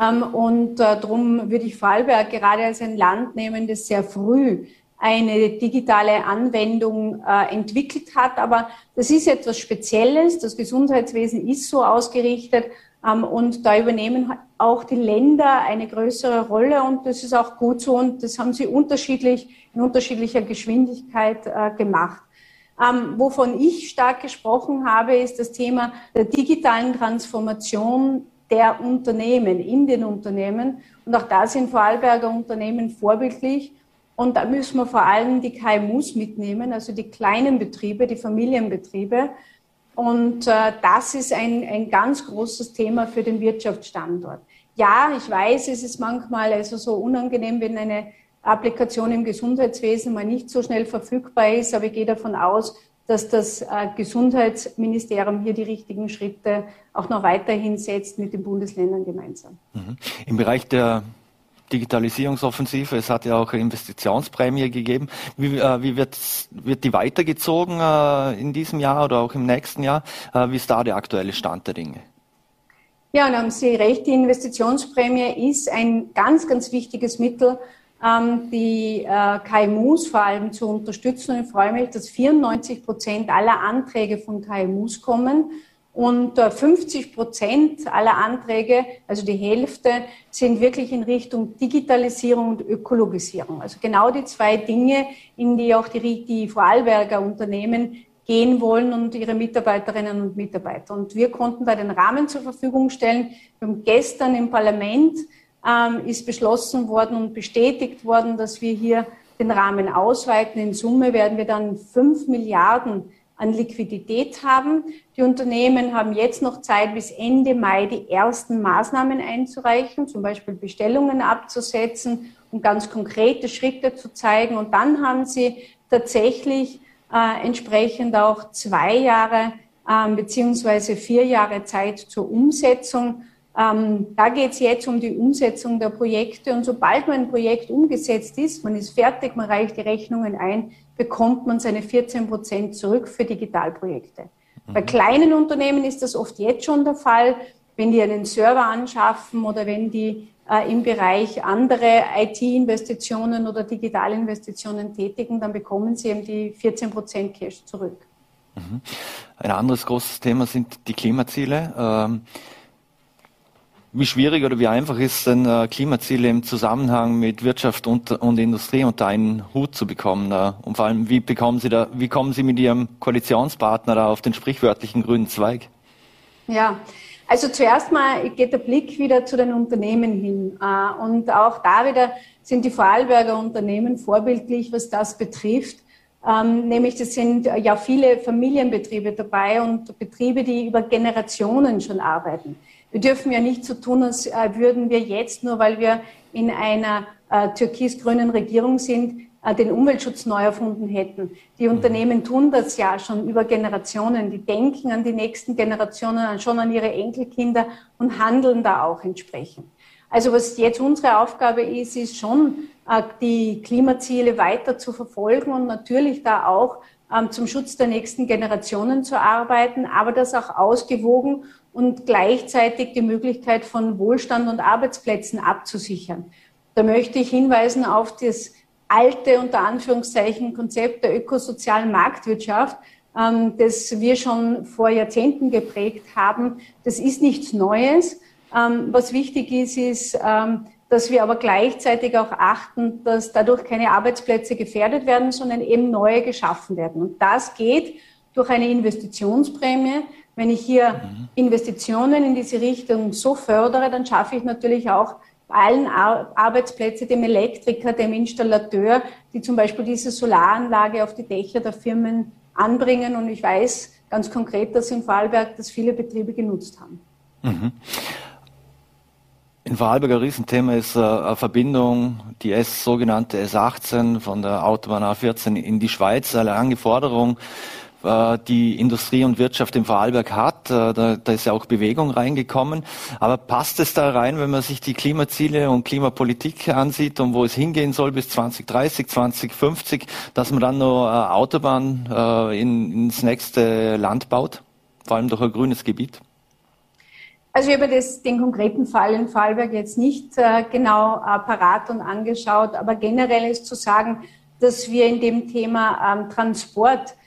Ähm, und äh, darum würde ich Vorarlberg gerade als ein Land nehmen, das sehr früh eine digitale Anwendung äh, entwickelt hat. Aber das ist etwas Spezielles. Das Gesundheitswesen ist so ausgerichtet ähm, und da übernehmen auch die Länder eine größere Rolle und das ist auch gut so und das haben sie unterschiedlich in unterschiedlicher Geschwindigkeit äh, gemacht. Ähm, wovon ich stark gesprochen habe, ist das Thema der digitalen Transformation der Unternehmen, in den Unternehmen. Und auch da sind Vorarlberger Unternehmen vorbildlich. Und da müssen wir vor allem die KMUs mitnehmen, also die kleinen Betriebe, die Familienbetriebe. Und äh, das ist ein, ein ganz großes Thema für den Wirtschaftsstandort. Ja, ich weiß, es ist manchmal also so unangenehm, wenn eine Applikation im Gesundheitswesen mal nicht so schnell verfügbar ist, aber ich gehe davon aus, dass das äh, Gesundheitsministerium hier die richtigen Schritte auch noch weiterhin setzt mit den Bundesländern gemeinsam. Mhm. Im Bereich der Digitalisierungsoffensive, es hat ja auch eine Investitionsprämie gegeben. Wie, äh, wie wird, die weitergezogen äh, in diesem Jahr oder auch im nächsten Jahr? Äh, wie ist da der aktuelle Stand der Dinge? Ja, und haben Sie recht, die Investitionsprämie ist ein ganz, ganz wichtiges Mittel, ähm, die äh, KMUs vor allem zu unterstützen. Und ich freue mich, dass 94 Prozent aller Anträge von KMUs kommen. Und 50 äh, Prozent aller Anträge, also die Hälfte, sind wirklich in Richtung Digitalisierung und Ökologisierung. Also genau die zwei Dinge, in die auch die, die Vorarlberger Unternehmen gehen wollen und ihre Mitarbeiterinnen und Mitarbeiter. Und wir konnten da den Rahmen zur Verfügung stellen. Wir haben gestern im Parlament ähm, ist beschlossen worden und bestätigt worden, dass wir hier den Rahmen ausweiten. In Summe werden wir dann fünf Milliarden an Liquidität haben. Die Unternehmen haben jetzt noch Zeit, bis Ende Mai die ersten Maßnahmen einzureichen, zum Beispiel Bestellungen abzusetzen und ganz konkrete Schritte zu zeigen. Und dann haben sie tatsächlich äh, entsprechend auch zwei Jahre äh, beziehungsweise vier Jahre Zeit zur Umsetzung. Ähm, da geht es jetzt um die Umsetzung der Projekte und sobald man ein Projekt umgesetzt ist, man ist fertig, man reicht die Rechnungen ein, bekommt man seine 14 Prozent zurück für Digitalprojekte. Mhm. Bei kleinen Unternehmen ist das oft jetzt schon der Fall, wenn die einen Server anschaffen oder wenn die äh, im Bereich andere IT-Investitionen oder Digitalinvestitionen tätigen, dann bekommen sie eben die 14 Prozent Cash zurück. Mhm. Ein anderes großes Thema sind die Klimaziele. Ähm, wie schwierig oder wie einfach ist denn äh, Klimaziele im Zusammenhang mit Wirtschaft und, und Industrie unter einen Hut zu bekommen? Äh, und vor allem, wie bekommen Sie da, wie kommen Sie mit Ihrem Koalitionspartner da auf den sprichwörtlichen grünen Zweig? Ja, also zuerst mal geht der Blick wieder zu den Unternehmen hin. Äh, und auch da wieder sind die Vorarlberger Unternehmen vorbildlich, was das betrifft. Ähm, nämlich, das sind ja viele Familienbetriebe dabei und Betriebe, die über Generationen schon arbeiten. Wir dürfen ja nicht so tun, als äh, würden wir jetzt, nur weil wir in einer äh, türkis-grünen Regierung sind, äh, den Umweltschutz neu erfunden hätten. Die mhm. Unternehmen tun das ja schon über Generationen. Die denken an die nächsten Generationen, schon an ihre Enkelkinder und handeln da auch entsprechend. Also was jetzt unsere Aufgabe ist, ist schon, die Klimaziele weiter zu verfolgen und natürlich da auch ähm, zum Schutz der nächsten Generationen zu arbeiten, aber das auch ausgewogen und gleichzeitig die Möglichkeit von Wohlstand und Arbeitsplätzen abzusichern. Da möchte ich hinweisen auf das alte, unter Anführungszeichen, Konzept der ökosozialen Marktwirtschaft, ähm, das wir schon vor Jahrzehnten geprägt haben. Das ist nichts Neues. Ähm, was wichtig ist, ist, ähm, dass wir aber gleichzeitig auch achten, dass dadurch keine Arbeitsplätze gefährdet werden, sondern eben neue geschaffen werden. Und das geht durch eine Investitionsprämie, wenn ich hier mhm. Investitionen in diese Richtung so fördere, dann schaffe ich natürlich auch allen Ar Arbeitsplätze, dem Elektriker, dem Installateur, die zum Beispiel diese Solaranlage auf die Dächer der Firmen anbringen. Und ich weiß ganz konkret, dass in Vorarlberg das viele Betriebe genutzt haben. Mhm. In Vorarlberg ein Riesenthema ist äh, eine Verbindung, die S, sogenannte S18 von der Autobahn A14 in die Schweiz, eine lange Forderung die Industrie und Wirtschaft im Vorarlberg hat. Äh, da, da, ist ja auch Bewegung reingekommen. Aber passt es da rein, wenn man sich die Klimaziele und Klimapolitik ansieht und wo es hingehen soll bis 2030, 2050, dass man dann noch eine Autobahn äh, in, ins nächste Land baut? Vor allem durch ein grünes Gebiet? Also ich habe das, den konkreten Fall in Vorarlberg jetzt nicht äh, genau äh, parat und angeschaut, aber generell ist zu sagen, dass wir in dem Thema ähm, Transport äh,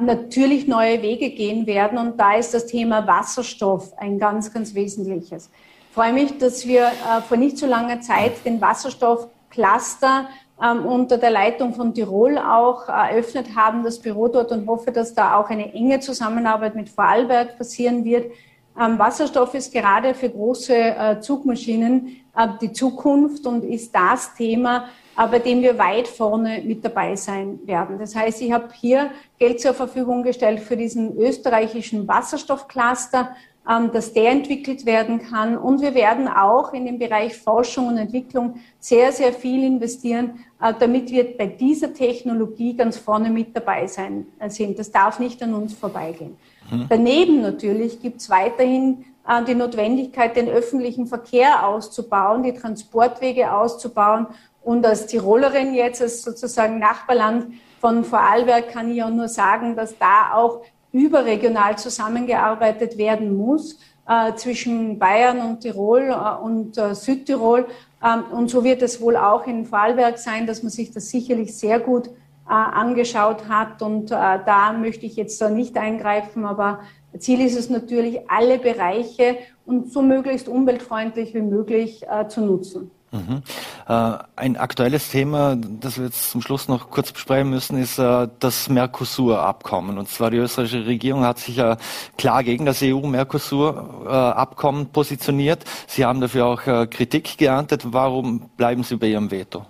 natürlich neue Wege gehen werden. Und da ist das Thema Wasserstoff ein ganz, ganz wesentliches. Ich freue mich, dass wir äh, vor nicht so langer Zeit den Wasserstoffcluster ähm, unter der Leitung von Tirol auch eröffnet haben, das Büro dort und hoffe, dass da auch eine enge Zusammenarbeit mit Vorarlberg passieren wird. Ähm, Wasserstoff ist gerade für große äh, Zugmaschinen äh, die Zukunft und ist das Thema, bei dem wir weit vorne mit dabei sein werden. Das heißt, ich habe hier Geld zur Verfügung gestellt für diesen österreichischen Wasserstoffcluster, ähm, dass der entwickelt werden kann. Und wir werden auch in den Bereich Forschung und Entwicklung sehr, sehr viel investieren, äh, damit wir bei dieser Technologie ganz vorne mit dabei sein äh, sind. Das darf nicht an uns vorbeigehen. Mhm. Daneben natürlich gibt es weiterhin äh, die Notwendigkeit, den öffentlichen Verkehr auszubauen, die Transportwege auszubauen. Und als Tirolerin jetzt, als sozusagen Nachbarland von Vorarlberg, kann ich auch nur sagen, dass da auch überregional zusammengearbeitet werden muss äh, zwischen Bayern und Tirol äh, und äh, Südtirol. Ähm, und so wird es wohl auch in Vorarlberg sein, dass man sich das sicherlich sehr gut äh, angeschaut hat. Und äh, da möchte ich jetzt nicht eingreifen, aber Ziel ist es natürlich, alle Bereiche und so möglichst umweltfreundlich wie möglich äh, zu nutzen. Mhm. Äh, ein aktuelles Thema, das wir jetzt zum Schluss noch kurz besprechen müssen, ist äh, das Mercosur-Abkommen. Und zwar die österreichische Regierung hat sich ja klar gegen das EU-Mercosur-Abkommen positioniert. Sie haben dafür auch äh, Kritik geerntet. Warum bleiben Sie bei Ihrem Veto?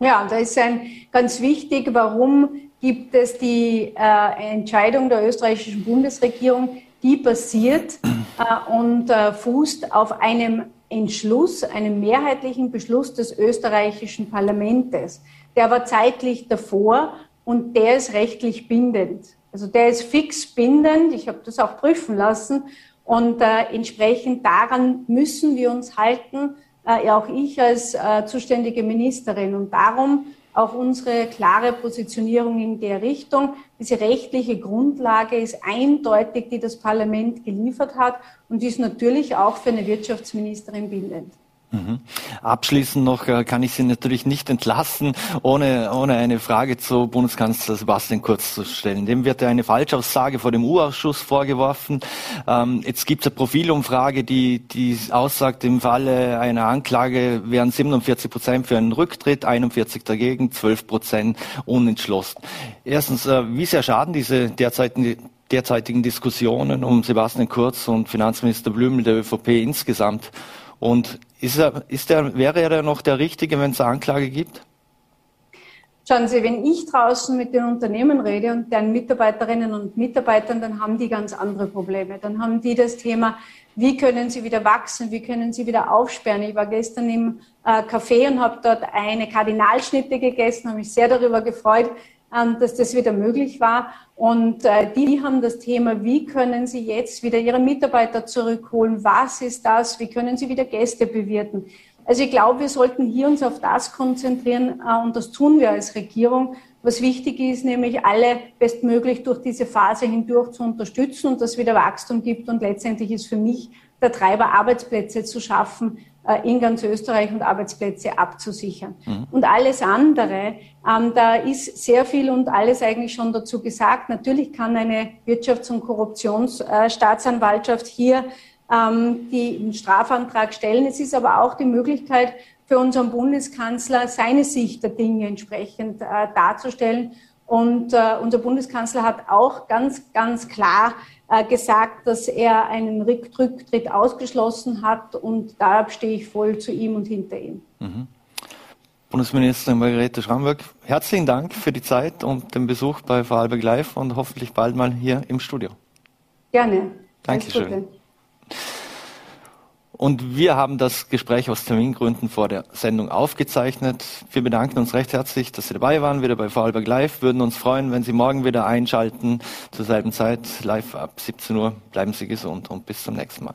Ja, da ist ein ganz wichtig, warum gibt es die äh, Entscheidung der österreichischen Bundesregierung, die basiert äh, und äh, fußt auf einem Entschluss, einem mehrheitlichen Beschluss des österreichischen Parlaments. Der war zeitlich davor und der ist rechtlich bindend. Also der ist fix bindend. Ich habe das auch prüfen lassen. Und äh, entsprechend daran müssen wir uns halten, äh, auch ich als äh, zuständige Ministerin. Und darum auch unsere klare Positionierung in der Richtung. Diese rechtliche Grundlage ist eindeutig, die das Parlament geliefert hat und ist natürlich auch für eine Wirtschaftsministerin bindend. Mhm. Abschließend noch äh, kann ich Sie natürlich nicht entlassen, ohne, ohne eine Frage zu Bundeskanzler Sebastian Kurz zu stellen. Dem wird ja eine Falschaussage vor dem U-Ausschuss vorgeworfen. Ähm, jetzt gibt es eine Profilumfrage, die, die aussagt, im Falle einer Anklage wären 47 Prozent für einen Rücktritt, 41 dagegen, 12 Prozent unentschlossen. Erstens, äh, wie sehr schaden diese derzeitigen derzeitigen Diskussionen um Sebastian Kurz und Finanzminister Blümel der ÖVP insgesamt? Und ist er, ist er, wäre er noch der Richtige, wenn es Anklage gibt? Schauen Sie, wenn ich draußen mit den Unternehmen rede und deren Mitarbeiterinnen und Mitarbeitern, dann haben die ganz andere Probleme. Dann haben die das Thema, wie können sie wieder wachsen, wie können sie wieder aufsperren. Ich war gestern im äh, Café und habe dort eine Kardinalschnitte gegessen, habe mich sehr darüber gefreut, dass das wieder möglich war. Und äh, die haben das Thema, wie können sie jetzt wieder ihre Mitarbeiter zurückholen? Was ist das? Wie können sie wieder Gäste bewirten? Also ich glaube, wir sollten hier uns auf das konzentrieren äh, und das tun wir als Regierung. Was wichtig ist, nämlich alle bestmöglich durch diese Phase hindurch zu unterstützen und dass wieder Wachstum gibt. Und letztendlich ist für mich der Treiber, Arbeitsplätze zu schaffen, in ganz Österreich und Arbeitsplätze abzusichern. Mhm. Und alles andere, ähm, da ist sehr viel und alles eigentlich schon dazu gesagt. Natürlich kann eine Wirtschafts- und Korruptionsstaatsanwaltschaft hier ähm, den Strafantrag stellen. Es ist aber auch die Möglichkeit für unseren Bundeskanzler, seine Sicht der Dinge entsprechend äh, darzustellen. Und äh, unser Bundeskanzler hat auch ganz, ganz klar äh, gesagt, dass er einen Rücktritt ausgeschlossen hat und da stehe ich voll zu ihm und hinter ihm. Mhm. Bundesministerin Margarete Schramberg, herzlichen Dank für die Zeit und den Besuch bei Vorarlberg Live und hoffentlich bald mal hier im Studio. Gerne. Dankeschön. Und wir haben das Gespräch aus Termingründen vor der Sendung aufgezeichnet. Wir bedanken uns recht herzlich, dass Sie dabei waren, wieder bei Vorarlberg Live. Würden uns freuen, wenn Sie morgen wieder einschalten, zur selben Zeit, live ab 17 Uhr. Bleiben Sie gesund und bis zum nächsten Mal.